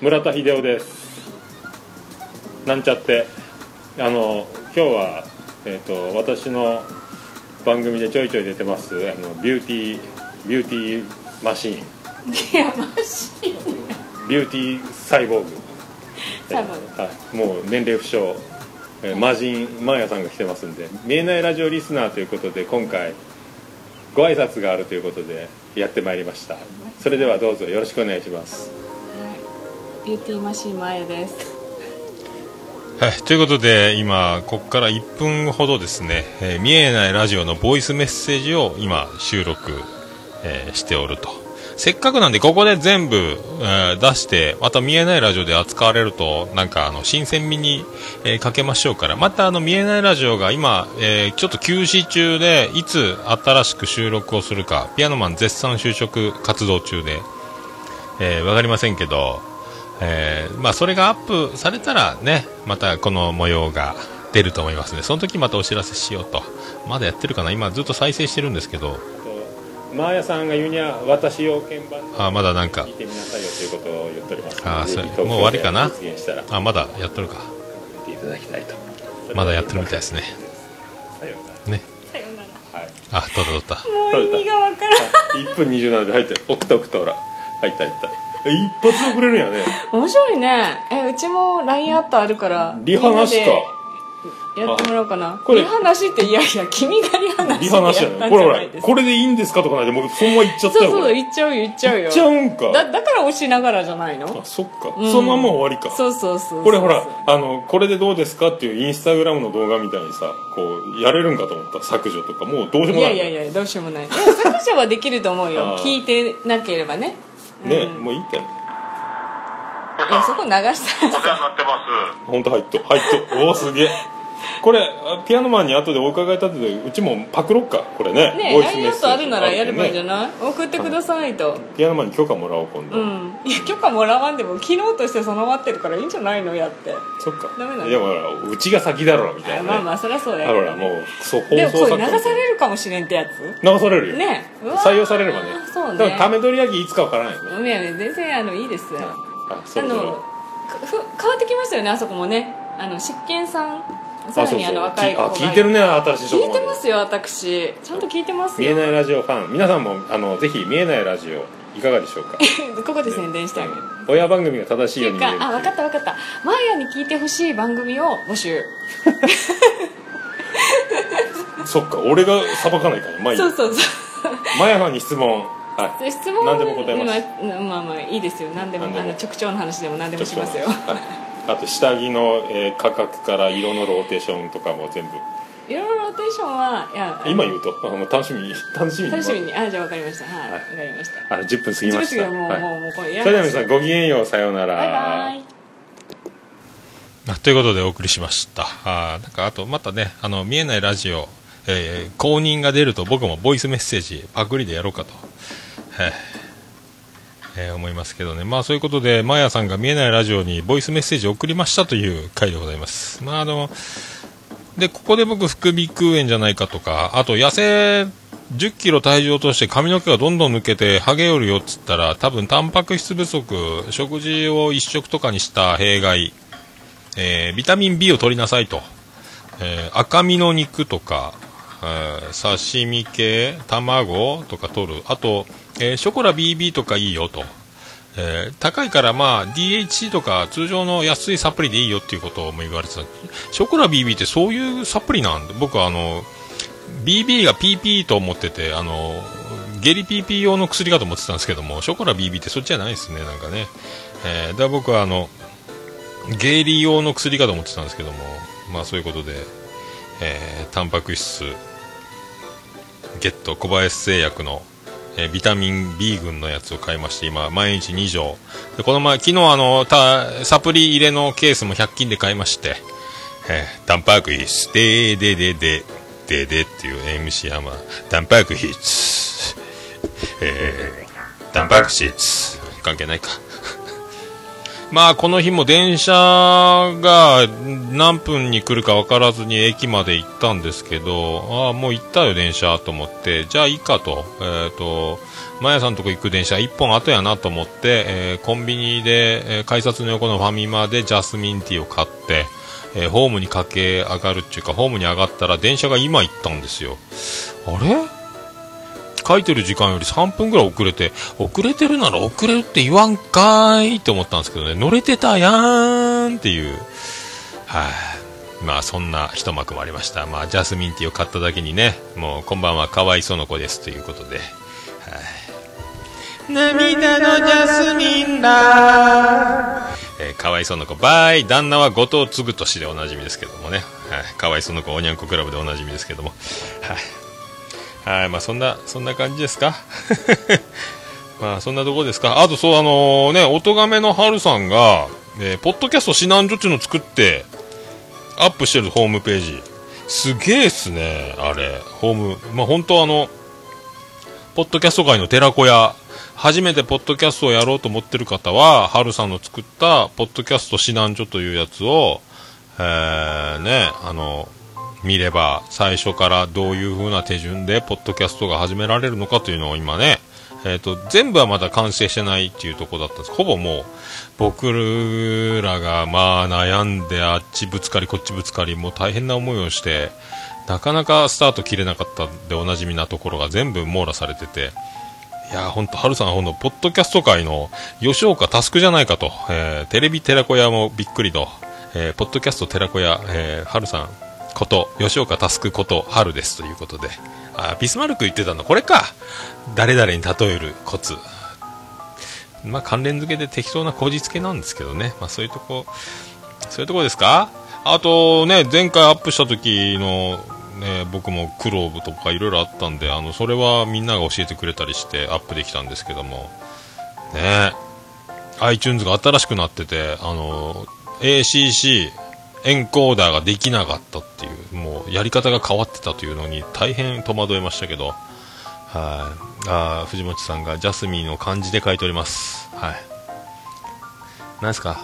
村田秀夫です。なんちゃって。あの今日は、えー、と私の番組でちょいちょい出てますあのビューティービューティーマシーン。いやマジビューティーサイボーグ。サイボーはい、もう年齢不詳、えー魔人マーヤさんが来てますんで。見えないラジオリスナーということで今回ご挨拶があるということでやってまいりました。それではどうぞよろしくお願いします。ビューティーマシン前ですはい、ということで今ここから1分ほどですね、えー見えないラジオのボイスメッセージを今収録、えーしておると。せっかくなんでここで全部、えー出してまた見えないラジオで扱われるとなんかあの新鮮味に、えかけましょうから。またあの見えないラジオが今、えちょっと休止中でいつ新しく収録をするかピアノマン絶賛就職活動中でえーかりませんけど、えーまあ、それがアップされたらね、またこの模様が出ると思いますね。その時またお知らせしようと。まだやってるかな？今ずっと再生してるんですけど。マーヤさんが言うには、私用鍵盤あ、まだなんか聞い。てみなさいよということを言っておりますあーそれもう終わりかな？あ、まだやっとるか。見ていただきたいとまだやってるみたいですね。さようなね。あ、撮った撮った。もう意味がわからん1分27で入って送った送ったほら入った入ったえ一発で送れるんやね。面白いね。えうちも LINE アットあるから。リハなしか。やってもらおうかな。これ。リハなしっていやいや君がリハなしリハなしやね。これほらこれでいいんですかとかないでもうそのまま言っちゃったそうそう言っちゃうよ言っちゃうよ。言っちゃうんか。だだから押しながらじゃないの？あそっか、うん。そのまま終わりか。そうそうそうこれほらあのこれでどうですかっていうインスタグラムの動画みたいにさこうやれるんかと思った。削除とか。もうどうしようもない。いやいやいやどうしようもない。いや削除はできると思うよ。聞いてなければねね、うん。もういいっていやそこ流した。ら本当入っと入っとおおすげえこれあピアノマンに後でお伺い立ててうちもパクろっかこれね。ねボイス LINE メッセージアットあるならやればいいんじゃねない？送ってくださいと。ピアノマンに許可もらおう今度、うん。いや許可もらわんでも機能として備わってるからいいんじゃないの？やって。そっか。ダメなの？いやほらうちが先だろみたいな、ね、まあまあそりゃそうだあよほらもうそう放でもこれ流されるかもしれんってやつ？流されるよ、ね。採用されればね。そうね。だからため取り焼きいつかわからないよね。いや全然あのいいですあそろそろあの変わってきましたよねあそこもね。あの執権さんさらにあの若い子が。あ聞いてるね新しい聞いてますよ私。ちゃんと聞いてますよ。見えないラジオファン。皆さんもあのぜひ見えないラジオいかがでしょうか？ここで宣伝してあげる。親番組が正しいっていううよに見える。かあ分かった分かった。マーヤに聞いてほしい番組を募集。そっか俺が裁かないからまあいいそうそうそう。マヤさんに質問。はい。質問何でも答えます。まあまあまあいいですよ。何でも何でも。あの直腸の話でも何でもしますよ。はいあと下着の、えー価格から色のローテーションとかも全部。いろいろローテーションはいや今言うと？あの楽しみに。楽しみに。楽しみに。あじゃあ分かりました。はい分かりました。あの10分過ぎました。もうもうはい。もうもうこれそれでは皆さんごきげんようさようなら。バイバイ。あということでお送りしました。あーなんかあとまたね、あの、見えないラジオ、えー公認が出ると僕もボイスメッセージパクリでやろうかと、はいえー思いますけどね。まあそういうことで、マーヤさんが見えないラジオにボイスメッセージを送りましたという回でございます。まああの、で、ここで僕、副鼻腔炎じゃないかとか、あと、痩せ10キロ体重落として髪の毛がどんどん抜けて、ハゲよるよっつったら、多分、タンパク質不足、食事を一食とかにした弊害、えービタミン B を取りなさいと、えー赤身の肉とか、え刺身系卵とか取るあとえーショコラ BB とかいいよと。えー高いからまあ DHC とか通常の安いサプリでいいよっていうことも言われてた。ショコラ BB ってそういうサプリなんで、僕はあの、BB が PP と思ってて、あの、下痢 PP 用の薬かと思ってたんですけども、ショコラ BB ってそっちじゃないですね、なんかね。えー、だから僕はあの、下痢用の薬かと思ってたんですけども、まあそういうことで、えー、タンパク質、ゲット、小林製薬の、えビタミン B 群のやつを買いまして、今、毎日2錠。で、この前、昨日あの、た、サプリ入れのケースも100均で買いまして、えータンパク質、でーでーでーでででっていう MC 山、タンパク質、えー、タンパク質、関係ないか。まあ、この日も電車が何分に来るか分からずに駅まで行ったんですけど、ああ、もう行ったよ、電車と思って、じゃあいいかと、えっ、と、マヤさんのとこ行く電車1本後やなと思って、えーコンビニで、えー改札の横のファミマでジャスミンティーを買って、えーホームに駆け上がるっていうか、ホームに上がったら電車が今行ったんですよ。あれ？書いてる時間より3分ぐらい遅れて、遅れてるなら遅れるって言わんかーいって思ったんですけどね、乗れてたやーんっていう、はい、まあそんな一幕もありました。まあジャスミンティーを買っただけにね、もうこんばんはかわいその子ですということで、はい、涙のジャスミンだ。えーかわいその子、バイ。旦那は後藤嗣俊でおなじみですけどもね、はい、かわいその子、おにゃんこクラブでおなじみですけども、はい、はい、まあそんな、そんな感じですか？まあそんなとこですか？あとそう、あのね、おとがめの春さんが、えーポッドキャスト指南所っていうのを作って、アップしてるホームページ。すげえっすね、あれ。ホーム。まあ本当あの、ポッドキャスト界の寺子屋、初めてポッドキャストをやろうと思ってる方は、春さんの作った、ポッドキャスト指南所というやつを、えー、ね、あの、見れば、最初からどういう風な手順で、ポッドキャストが始められるのかというのを今ね、えっ、と、全部はまだ完成してないっていうところだったんです。ほぼもう、僕らがまあ悩んで、あっちぶつかり、こっちぶつかり、もう大変な思いをして、なかなかスタート切れなかったでおなじみなところが全部網羅されてて、いやー、ほんと、春さん、ほんと、ポッドキャスト界の吉岡タスクじゃないかと、えーテレビ寺子屋もびっくりと、えーポッドキャスト寺子屋、えー春さんこと、吉岡タスクこと、春ですということで、あビスマルク言ってたの、これか。誰々に例えるコツ。まあ、関連付けで適当なこじつけなんですけどね。まあ、そういうとこ、そういうとこですか？あとね、前回アップした時の、ね、僕も苦労とかいろいろあったんで、あの、それはみんなが教えてくれたりしてアップできたんですけども、ね iTunes が新しくなってて、あの、ACC エンコーダーができなかったっていう、もうやり方が変わってたというのに大変戸惑いましたけど、はい。あー藤本さんがジャスミンを漢字で書いております。はい。何ですか？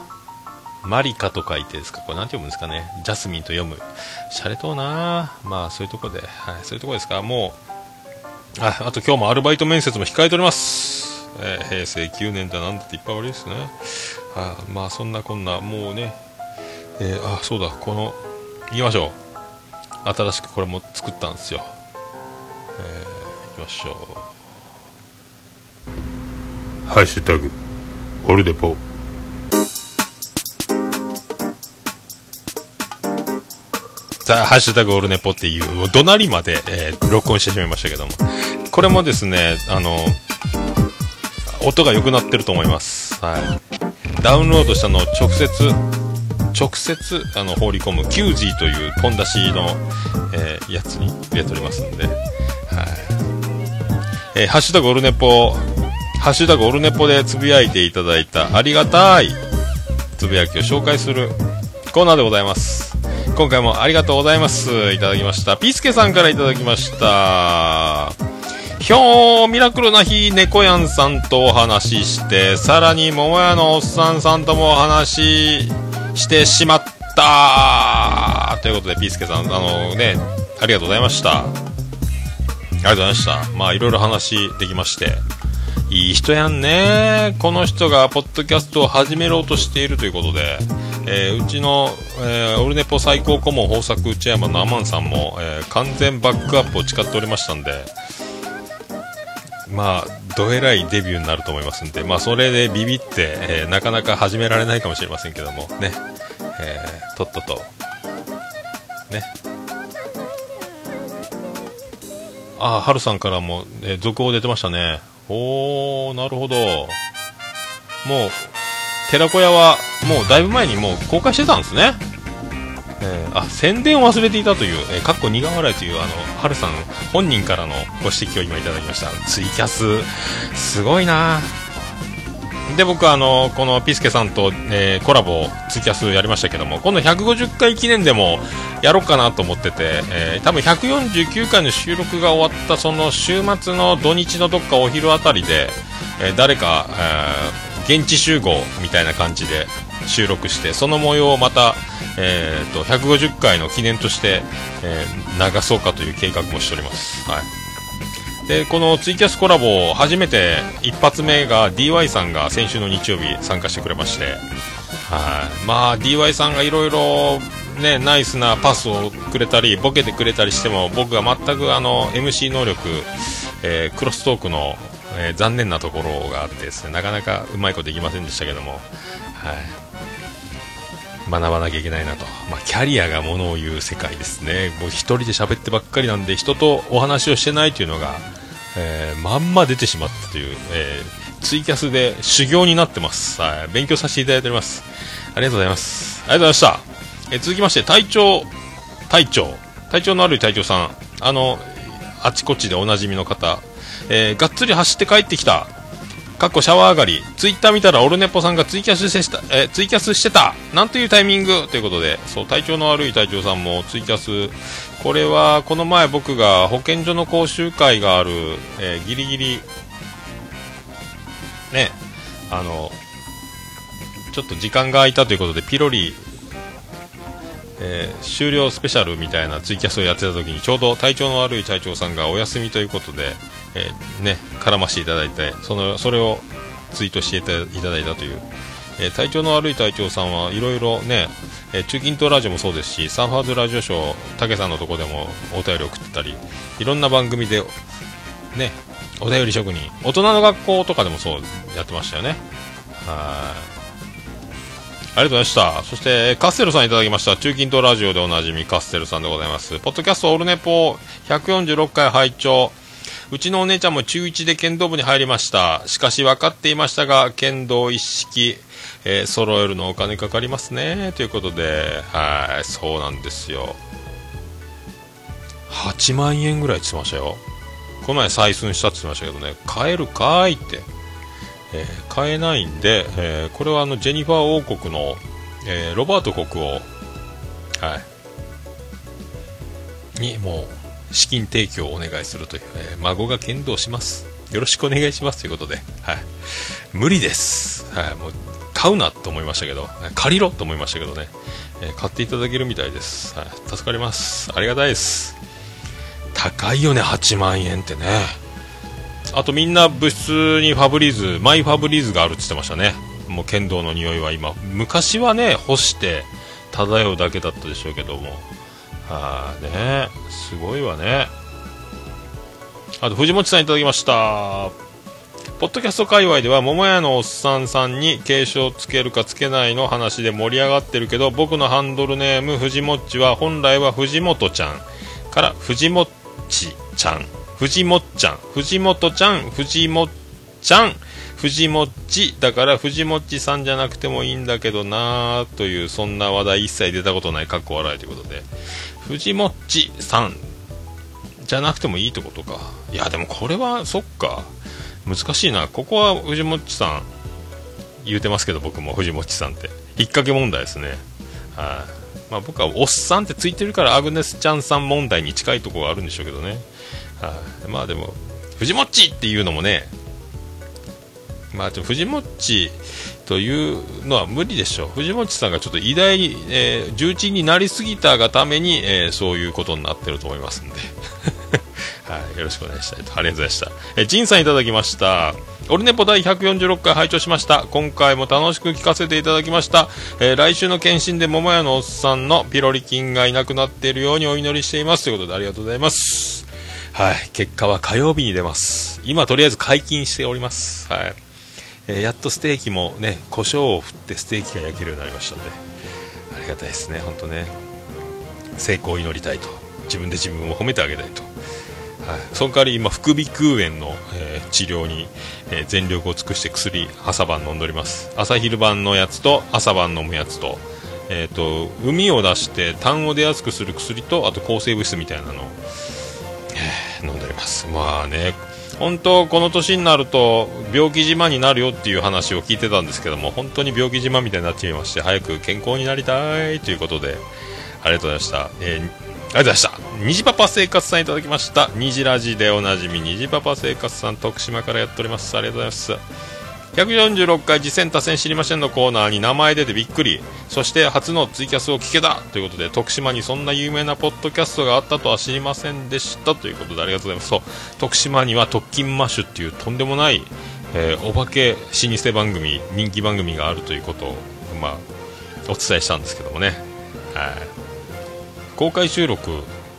マリカと書いてですか？これなんて読むんですかね？ジャスミンと読む。シャレとうなまあそういうとこで、はい、そういうとこですか？もう、あ、あと今日もアルバイト面接も控えております。えー平成9年だなんだっていっぱい悪いですね。あまあそんなこんな、もうね、えーあ、そうだ、この、行きましょう。新しくこれも作ったんですよ。えー、行きましょう。ハッシュタグ、オルデポ。ハッシュタグオルネポっていう、怒鳴りまで、えー録音してしまいましたけども。これもですね、あの、音が良くなってると思います。はい。ダウンロードしたのを直接、直接、あの、放り込む、キュージーというポン出しの、えーやつに入れておりますんで、はい。えーハッシュタグオルネポ、ハッシュタグオルネポでつぶやいていただいたありがたいつぶやきを紹介するコーナーでございます。今回もありがとうございます。いただきました。ピースケさんからいただきました。ひょー、ミラクルな日、猫やんさんとお話しして、さらに、桃屋のおっさんさんともお話ししてしまったということで、ピースケさん、あのね、ありがとうございました。ありがとうございました。まあ、いろいろ話できまして。いい人やんね。この人がポッドキャストを始めようとしているということで、えーうちの、えーオルネポ最高顧問豊作内山のアマンさんも、えー完全バックアップを誓っておりましたんで、まあ、どえらいデビューになると思いますんで、まあ、それでビビって、えーなかなか始められないかもしれませんけども、ね、えーとっとと、ね。ああ、はるさんからも、えー続報出てましたね。おー、なるほど。もう、寺子屋は、もうだいぶ前にもう公開してたんですね。えーあ、宣伝を忘れていたという、えー、かっこ苦笑いという、あの、はるさん本人からのご指摘を今いただきました。ツイキャス、すごいなで、僕あの、このピスケさんと、えーコラボ、ツイキャスやりましたけども、今度150回記念でもやろうかなと思ってて、えー多分149回の収録が終わったその週末の土日のどっかお昼あたりで、え誰か、え現地集合みたいな感じで収録して、その模様をまた、えーと、150回の記念として、えー流そうかという計画もしております。はい。で、このツイキャスコラボ、初めて一発目が DY さんが先週の日曜日参加してくれまして、はい。まあ、DY さんがいろいろ、ね、ナイスなパスをくれたり、ボケてくれたりしても、僕が全くあの、MC 能力、えークロストークの、えー残念なところがあってですね、なかなかうまいこといきませんでしたけども、はい。学ばなきゃいけないなと。まあ、キャリアがものを言う世界ですね。もう一人で喋ってばっかりなんで、人とお話をしてないというのが、えーまんま出てしまったという、えーツイキャスで修行になってます。はい。勉強させていただいております。ありがとうございます。ありがとうございました。えー続きまして、隊長、隊長、隊長のある隊長さん、あの、あちこちでおなじみの方、えーがっつり走って帰ってきた。かっこシャワー上がり。ツイッター見たらオルネポさんがツイキャスしてた、えツイキャスしてた。なんというタイミング。ということで、そう、体調の悪い隊長さんもツイキャス、これは、この前僕が保健所の講習会がある、えーギリギリ、ね、あの、ちょっと時間が空いたということで、ピロリ、えー終了スペシャルみたいなツイキャスをやってた時にちょうど体調の悪い隊長さんがお休みということで、えーね、絡ましていただいてそのそれをツイートしていただいたという、えー体調の悪い隊長さんはいろいろね、えー中近東ラジオもそうですしサンファーズラジオショー武さんのとこでもお便り送ってたりいろんな番組でねお便り職人大人の学校とかでもそうやってましたよねはいありがとうございました。そして、カステルさんいただきました。中近東ラジオでおなじみカステルさんでございます。ポッドキャストオルネポ146回拝聴うちのお姉ちゃんも中1で剣道部に入りました。しかし分かっていましたが、剣道一式、えー揃えるのお金かかりますね。ということで、はい、そうなんですよ。8万円ぐらいって言ましたよ。この前採寸したって言ってましたけどね、買えるかいって。えー買えないんで、えーこれはあのジェニファー王国の、えーロバート国王、はい、にもう資金提供をお願いするという、えー孫が剣道します。よろしくお願いしますということで、はい、無理です、はい、もう買うなと思いましたけど借りろと思いましたけどね、えー買っていただけるみたいです、はい、助かります。ありがたいです。高いよね8万円ってね。あとみんな部室にファブリーズ、マイファブリーズがあるって言ってましたね。もう剣道の匂いは今。昔はね、干して漂うだけだったでしょうけども。はあね、すごいわね。あと藤本さんいただきました。ポッドキャスト界隈では桃屋のおっさんさんに継承つけるかつけないの話で盛り上がってるけど僕のハンドルネーム藤もっちは本来は藤本ちゃんから藤もっちちゃん藤もっちゃん藤本ちゃん藤もっちゃん藤もっちだから藤もっちさんじゃなくてもいいんだけどなーというそんな話題一切出たことないかっこ笑いということで。藤もっちさんじゃなくてもいいってことか。いやでもこれはそっか。難しいな。ここは藤もっちさん。言うてますけど僕も藤もっちさんって。引っ掛け問題ですね。はい、まあ、僕はおっさんってついてるからアグネスちゃんさん問題に近いところがあるんでしょうけどね。はい、まあでも藤もっちっていうのもねまあでも藤もっちというのは無理でしょう藤もっちさんがちょっと偉大に、えー重鎮になりすぎたがために、えーそういうことになってると思いますんで はい、よろしくお願いしたいと。ありがとうございました。えー、ジンさんいただきました。オルネポ第146回拝聴しました。今回も楽しく聞かせていただきました。えー来週の検診で桃屋のおっさんのピロリ菌がいなくなっているようにお祈りしています。ということでありがとうございます。はい、結果は火曜日に出ます。今とりあえず解禁しております。はい。えーやっとステーキもね、胡椒を振ってステーキが焼けるようになりましたので、ありがたいですね、本当ね。成功を祈りたいと。自分で自分を褒めてあげたいと。はい、その代わり今、副鼻腔炎の、えー治療に、えー全力を尽くして薬、朝晩飲んでおります。朝昼晩のやつと朝晩飲むやつと、えっ、と、海を出して痰を出やすくする薬と、あと抗生物質みたいなのを、えー飲んでおります。まあね、本当この年になると病気島になるよっていう話を聞いてたんですけども本当に病気島みたいになっていまして早く健康になりたいということでありがとうございました、えーありがとうございました。虹パパ生活さんいただきました。虹ラジでおなじみ虹パパ生活さん徳島からやっております。ありがとうございます。146回次戦多戦知りませんのコーナーに名前出てびっくり。そして初のツイキャスを聞けたということで徳島にそんな有名なポッドキャストがあったとは知りませんでしたということでありがとうございます。そう。徳島には特勤マッシュっていうとんでもない、えーお化け老舗番組人気番組があるということを、まあ、お伝えしたんですけどもね、はい、公開収録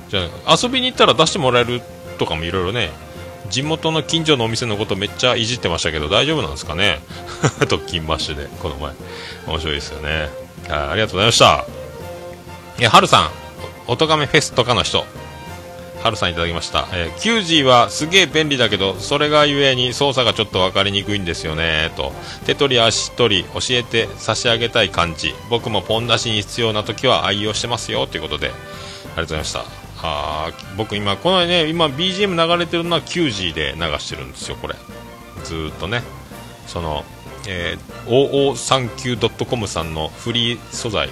じゃ遊びに行ったら出してもらえるとかもいろいろね地元の近所のお店のことめっちゃいじってましたけど大丈夫なんですかね？特勤マッシュでこの前。面白いですよね。はいありがとうございました。いやはるさんおとがめフェスとかの人。はるさんいただきました、えー、キュージーはすげえ便利だけどそれがゆえに操作がちょっと分かりにくいんですよね。と。手取り足取り教えて差し上げたい感じ。僕もポン出しに必要な時は愛用してますよ。ということでありがとうございました。あ僕今このね今 BGM 流れてるのは 9G で流してるんですよこれ。ずっとね。その、えー、oo39.com さんのフリー素材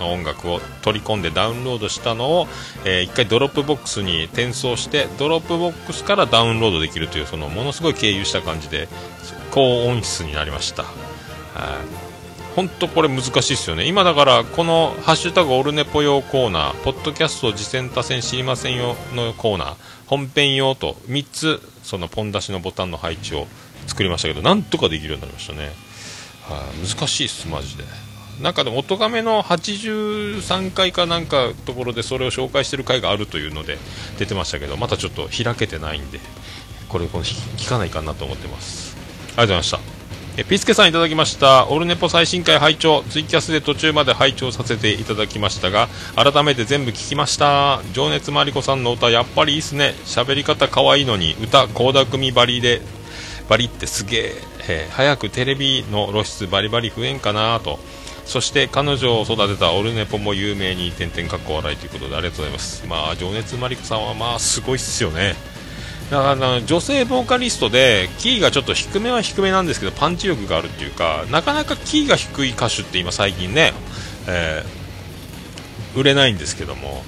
の音楽を取り込んでダウンロードしたのを、えー一回ドロップボックスに転送してドロップボックスからダウンロードできるというそのものすごい経由した感じで高音質になりました。はい本当これ難しいですよね今だからこの「ハッシュタグオルネポ用コーナー」ポッドキャスト次戦多戦知りませんよのコーナー本編用と3つそのポン出しのボタンの配置を作りましたけどなんとかできるようになりましたねはい難しいっすマジでなんかでも、おとがめの83回かなんかところでそれを紹介してる回があるというので出てましたけど、またちょっと開けてないんで、これ、この聞かないかなと思ってます。ありがとうございました。えピスケさんいただきました。オルネポ最新回拝聴ツイキャスで途中まで拝聴させていただきましたが、改めて全部聞きました。情熱マリコさんの歌、やっぱりいいっすね。喋り方可愛いのに、歌、倖田組バリで、バリってすげええー早くテレビの露出バリバリ増えんかなと。そして彼女を育てたオルネポも有名に点々かっこ笑いということでありがとうございます。まあ、情熱マリコさんはまあ、すごいっすよね。だから女性ボーカリストでキーがちょっと低めは低めなんですけどパンチ力があるっていうかなかなかキーが低い歌手って今最近ね、えー売れないんですけども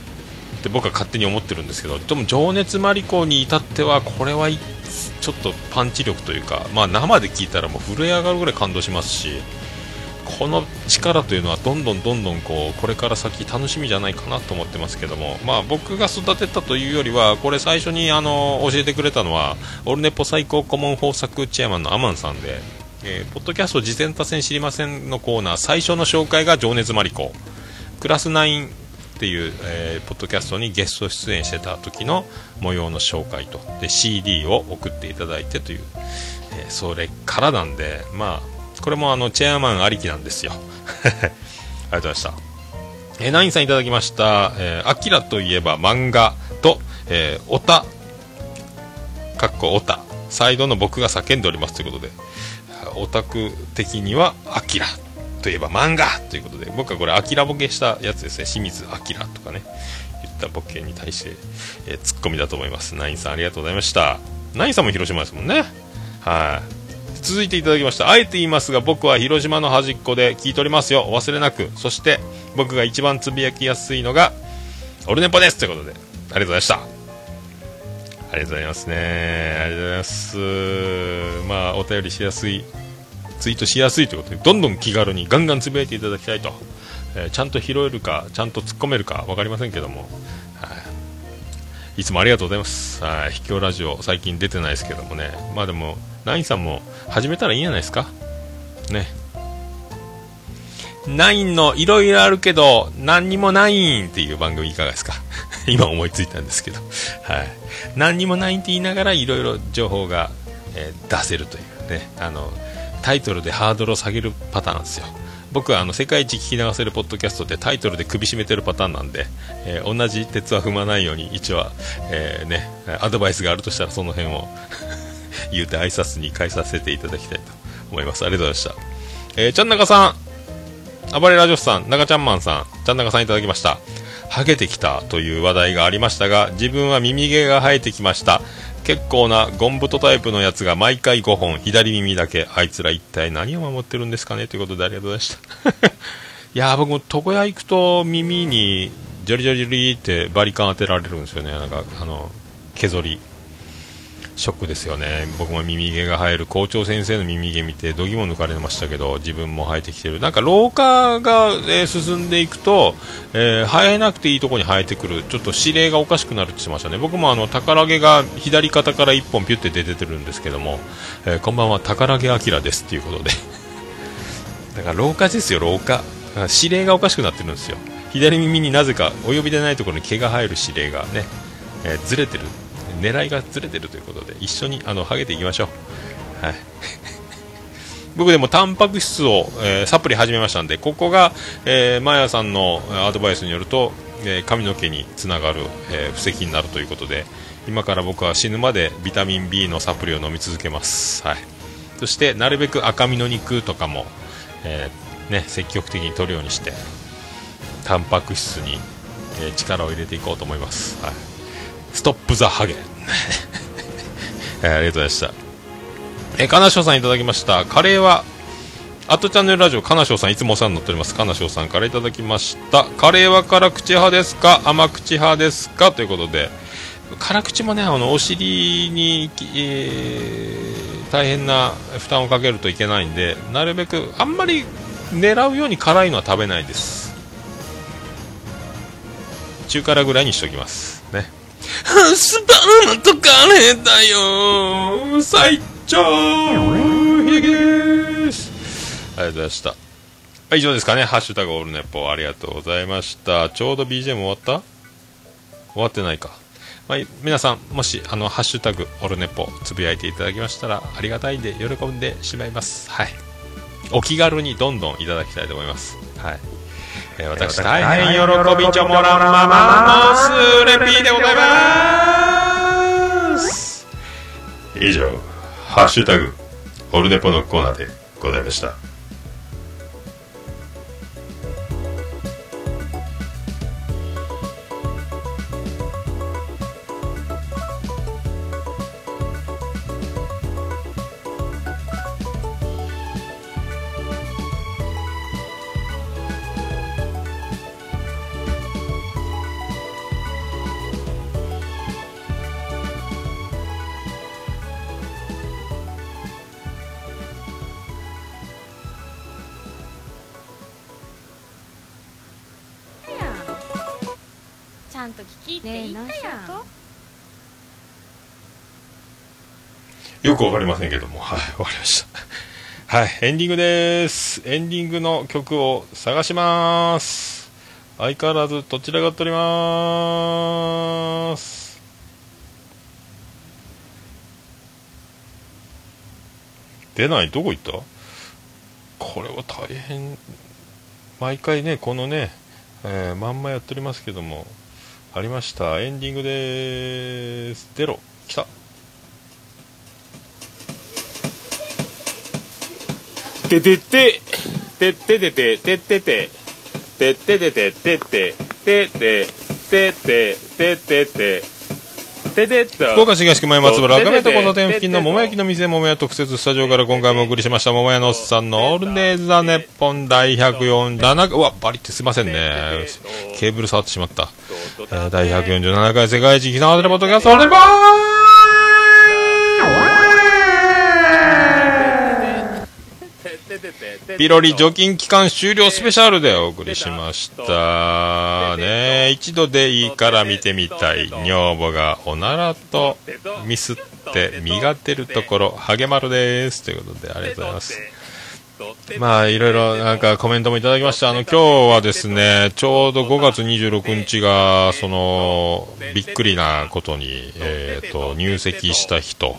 で僕は勝手に思ってるんですけどでも情熱マリコに至ってはこれはちょっとパンチ力というか、まあ、生で聞いたらもう震え上がるぐらい感動しますしこの力というのはどんどんどんどんこうこれから先楽しみじゃないかなと思ってますけども、まあ、僕が育てたというよりはこれ最初にあの教えてくれたのはオルネポ最高顧問豊作チェアマンのアマンさんで、えーポッドキャスト事前多戦知りませんのコーナー最初の紹介が情熱マリコ。クラス9っていう、えーポッドキャストにゲスト出演してた時の模様の紹介と。で CD を送っていただいてという、えーそれからなんでまあこれもあのチェアマンありきなんですよ。ありがとうございました。えーナインさんいただきました、えーアキラといえば漫画と、えーオタ。かっこオタ。サイドの僕が叫んでおりますということで。オタク的にはアキラといえば漫画。ということで。僕はこれアキラボケしたやつですね。清水アキラとかね。言ったボケに対して、えーツッコミだと思います。ナインさんありがとうございました。ナインさんも広島ですもんね。はい。続いていただきました。あえて言いますが僕は広島の端っこで聞いておりますよ。お忘れなく。そして僕が一番つぶやきやすいのがオルネポですということで。ありがとうございました。ありがとうございますね。ありがとうございます。まあお便りしやすいツイートしやすいということでどんどん気軽にガンガンつぶやいていただきたいと、えーちゃんと拾えるかちゃんと突っ込めるか分かりませんけども、い、つもありがとうございます。はい。秘境ラジオ最近出てないですけどもね。まあでもナインさんも始めたらいいんじゃないですか？ね。ナインのいろいろあるけど何にもないんっていう番組いかがですか？今思いついたんですけど、はい。何にもないって言いながらいろいろ情報が、えー出せるというね、あの、タイトルでハードルを下げるパターンですよ。僕はあの世界一聞き流せるポッドキャストでタイトルで首絞めてるパターンなんで、えー同じ鉄は踏まないように一応は、えーね、アドバイスがあるとしたらその辺を 言うて挨拶に返させていただきたいと思います。ありがとうございました。えー、ちゃんなかさん、暴れラジオスさん、中ちゃんマンさん、ちゃんなかさんいただきました。ハゲてきたという話題がありましたが、自分は耳毛が生えてきました。結構なゴンブトタイプのやつが毎回5本、左耳だけ。あいつら一体何を守ってるんですかねということでありがとうございました。いや僕も床屋行くと耳にジョリジョリジャリってバリカン当てられるんですよね。なんか、あの、削り。ショックですよね。僕も耳毛が生える校長先生の耳毛見てどぎも抜かれましたけど自分も生えてきてる。なんか老化が、えー進んでいくと、えー生えなくていいところに生えてくる。ちょっと指令がおかしくなるって言ってましたね。僕もあの宝毛が左肩から1本ピュって出てるんですけども、えーこんばんは。宝毛明ですっていうことで。だから老化ですよ老化指令がおかしくなってるんですよ。左耳になぜかお呼びでないところに毛が生える指令がね、えずれてる。狙いがずれてるということで一緒にあのハゲていきましょう。はい。僕でもタンパク質を、えーサプリ始めましたんでここが、えー、マヤさんのアドバイスによると、えー髪の毛につながる、え布石になるということで今から僕は死ぬまでビタミン B のサプリを飲み続けます、はい、そしてなるべく赤身の肉とかも、えね、積極的に取るようにしてタンパク質に、え力を入れていこうと思います、はい、ストップ・ザ・ハゲ、えーありがとうございました。えー、金賞さんいただきました。カレーはアットチャンネルラジオ金賞さんいつもお世話になっております。金賞さんからいただきました。カレーは辛口派ですか？甘口派ですか？ということで。辛口もねあのお尻に、えー大変な負担をかけるといけないんでなるべくあんまり狙うように辛いのは食べないです。中辛ぐらいにしておきます。ね。スパムとカレーだよ最長ヒゲですありがとうございましたはい以上ですかねハッシュタグオールネポありがとうございましたちょうど BGM 終わった？終わってないかまあ、皆さん、もし、あの、ハッシュタグ、オルネポ、つぶやいていただきましたら、ありがたいんで、喜んでしまいます。はい。お気軽にどんどんいただきたいと思います。はい。えー私、大変喜びちょもらんままのスーレピーでございます。以上、ハッシュタグ、オルネポのコーナーでございました。んと聞きって言ったやんよくわかりませんけども、はい、わかりました。はい、エンディングです。エンディングの曲を探します。相変わらずどちらがっております。出ない、どこ行った？これは大変。毎回ね、このね、えーまんまやっておりますけども、ありました。エンディングです。出ろ、来た。てててててててて。てててて。ててて。てててて。ててて。ててて。福岡市東区前松原赤目と交差点付近の桃焼きの店桃屋特設スタジオから今回もお送りしました。桃屋のおっさんのオールデイズ・ザ・ネッポン第147うわバリってすいませんね。ケーブル触ってしまった、えー第147回世界一ひなわてるポッドキャストオールデイポピロリ除菌期間終了スペシャルでお送りしました。ね一度でいいから見てみた。い女房がおならとミスって身が出るところハゲマルですということでありがとうございますまあ、いろいろなんかコメントもいた。だきました。あの、今日はですね、ちょうど5月26日が、その、びっくりなことに、えっ、と、入籍した。人、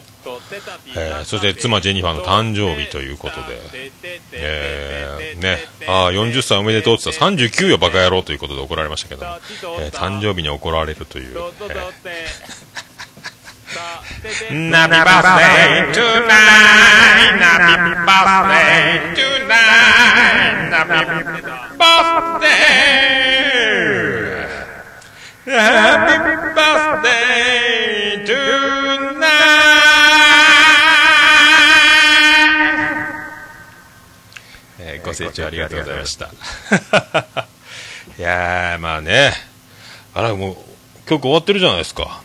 えーそして妻ジェニファーの誕生日ということで、えーね、ああ、40歳おめでとうって言ったら39よバカ野郎ということで怒られましたけども、えー誕生日に怒られるという、えー、ナビバデートゥナイナビバデートゥナイナビバデご清聴ありがとうございました。いやー、まあね、あら、もう、曲終わってるじゃないですか。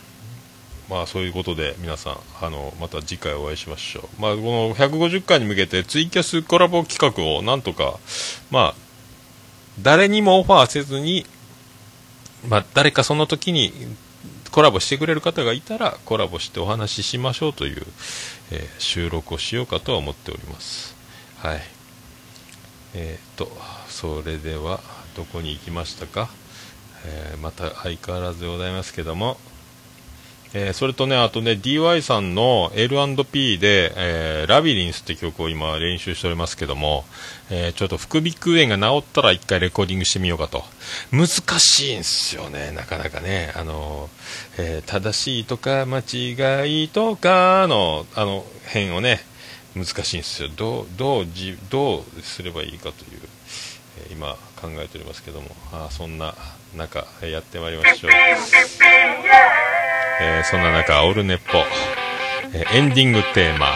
まあそういうことで皆さんあのまた次回お会いしましょう、まあ、この150回に向けてツイキャスコラボ企画をなんとかまあ誰にもオファーせずに、まあ、誰かその時にコラボしてくれる方がいたらコラボしてお話ししましょうという、えー収録をしようかとは思っておりますはいえー、とそれではどこに行きましたか、えーまた相変わらずでございますけどもえーそれとね、あとね、DY さんの L&P で、えーラビリンスって曲を今練習しておりますけども、えーちょっと副鼻腔炎が治ったら一回レコーディングしてみようかと。難しいんすよね、なかなかね。あの、え正しいとか間違いとかの、あの、辺をね、難しいんですよ。どう、どうじ、どうすればいいかという、えー今考えておりますけども、あそんな中、やってまいりましょう。えーそんな中、オルネポ、えーエンディングテーマ、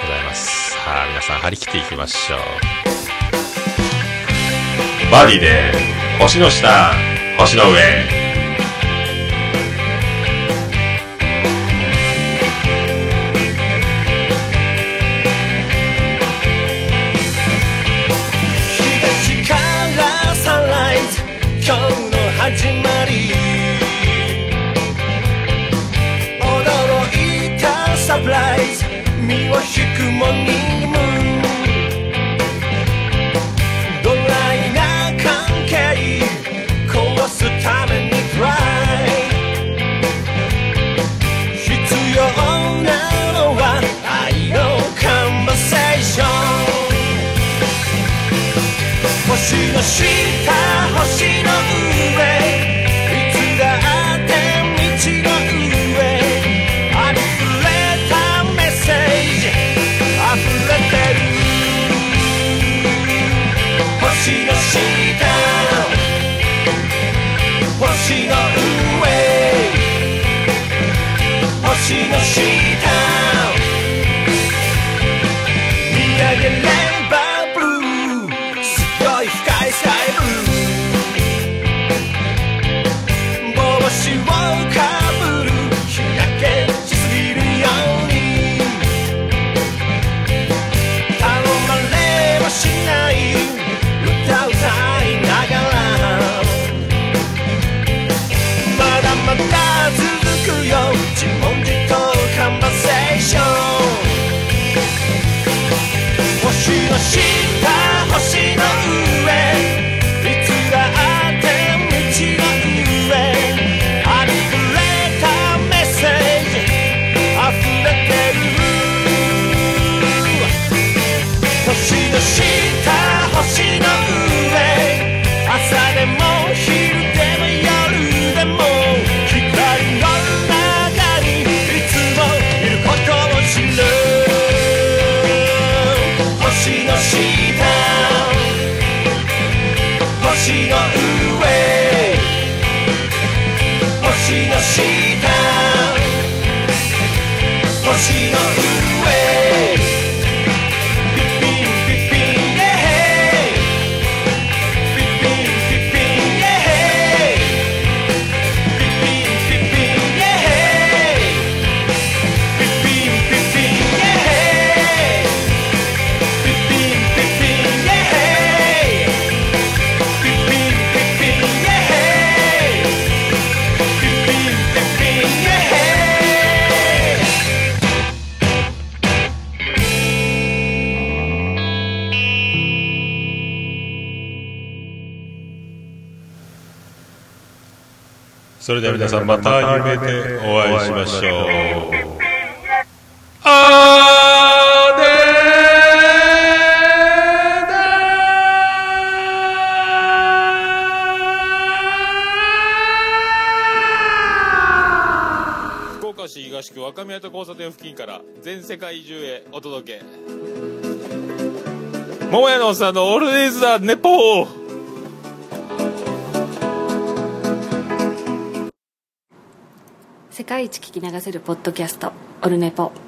ございます。さあ、皆さん張り切っていきましょう。バディで、星の下、星の上。星の下見上げれそれでは皆さんまた夢でお会いしましょうあー福岡市東区若宮と交差点付近から全世界中へお届け。桃屋のおっさんのオールディーズ・ザ・ネポー世界一聞き流せるポッドキャストオルネポ。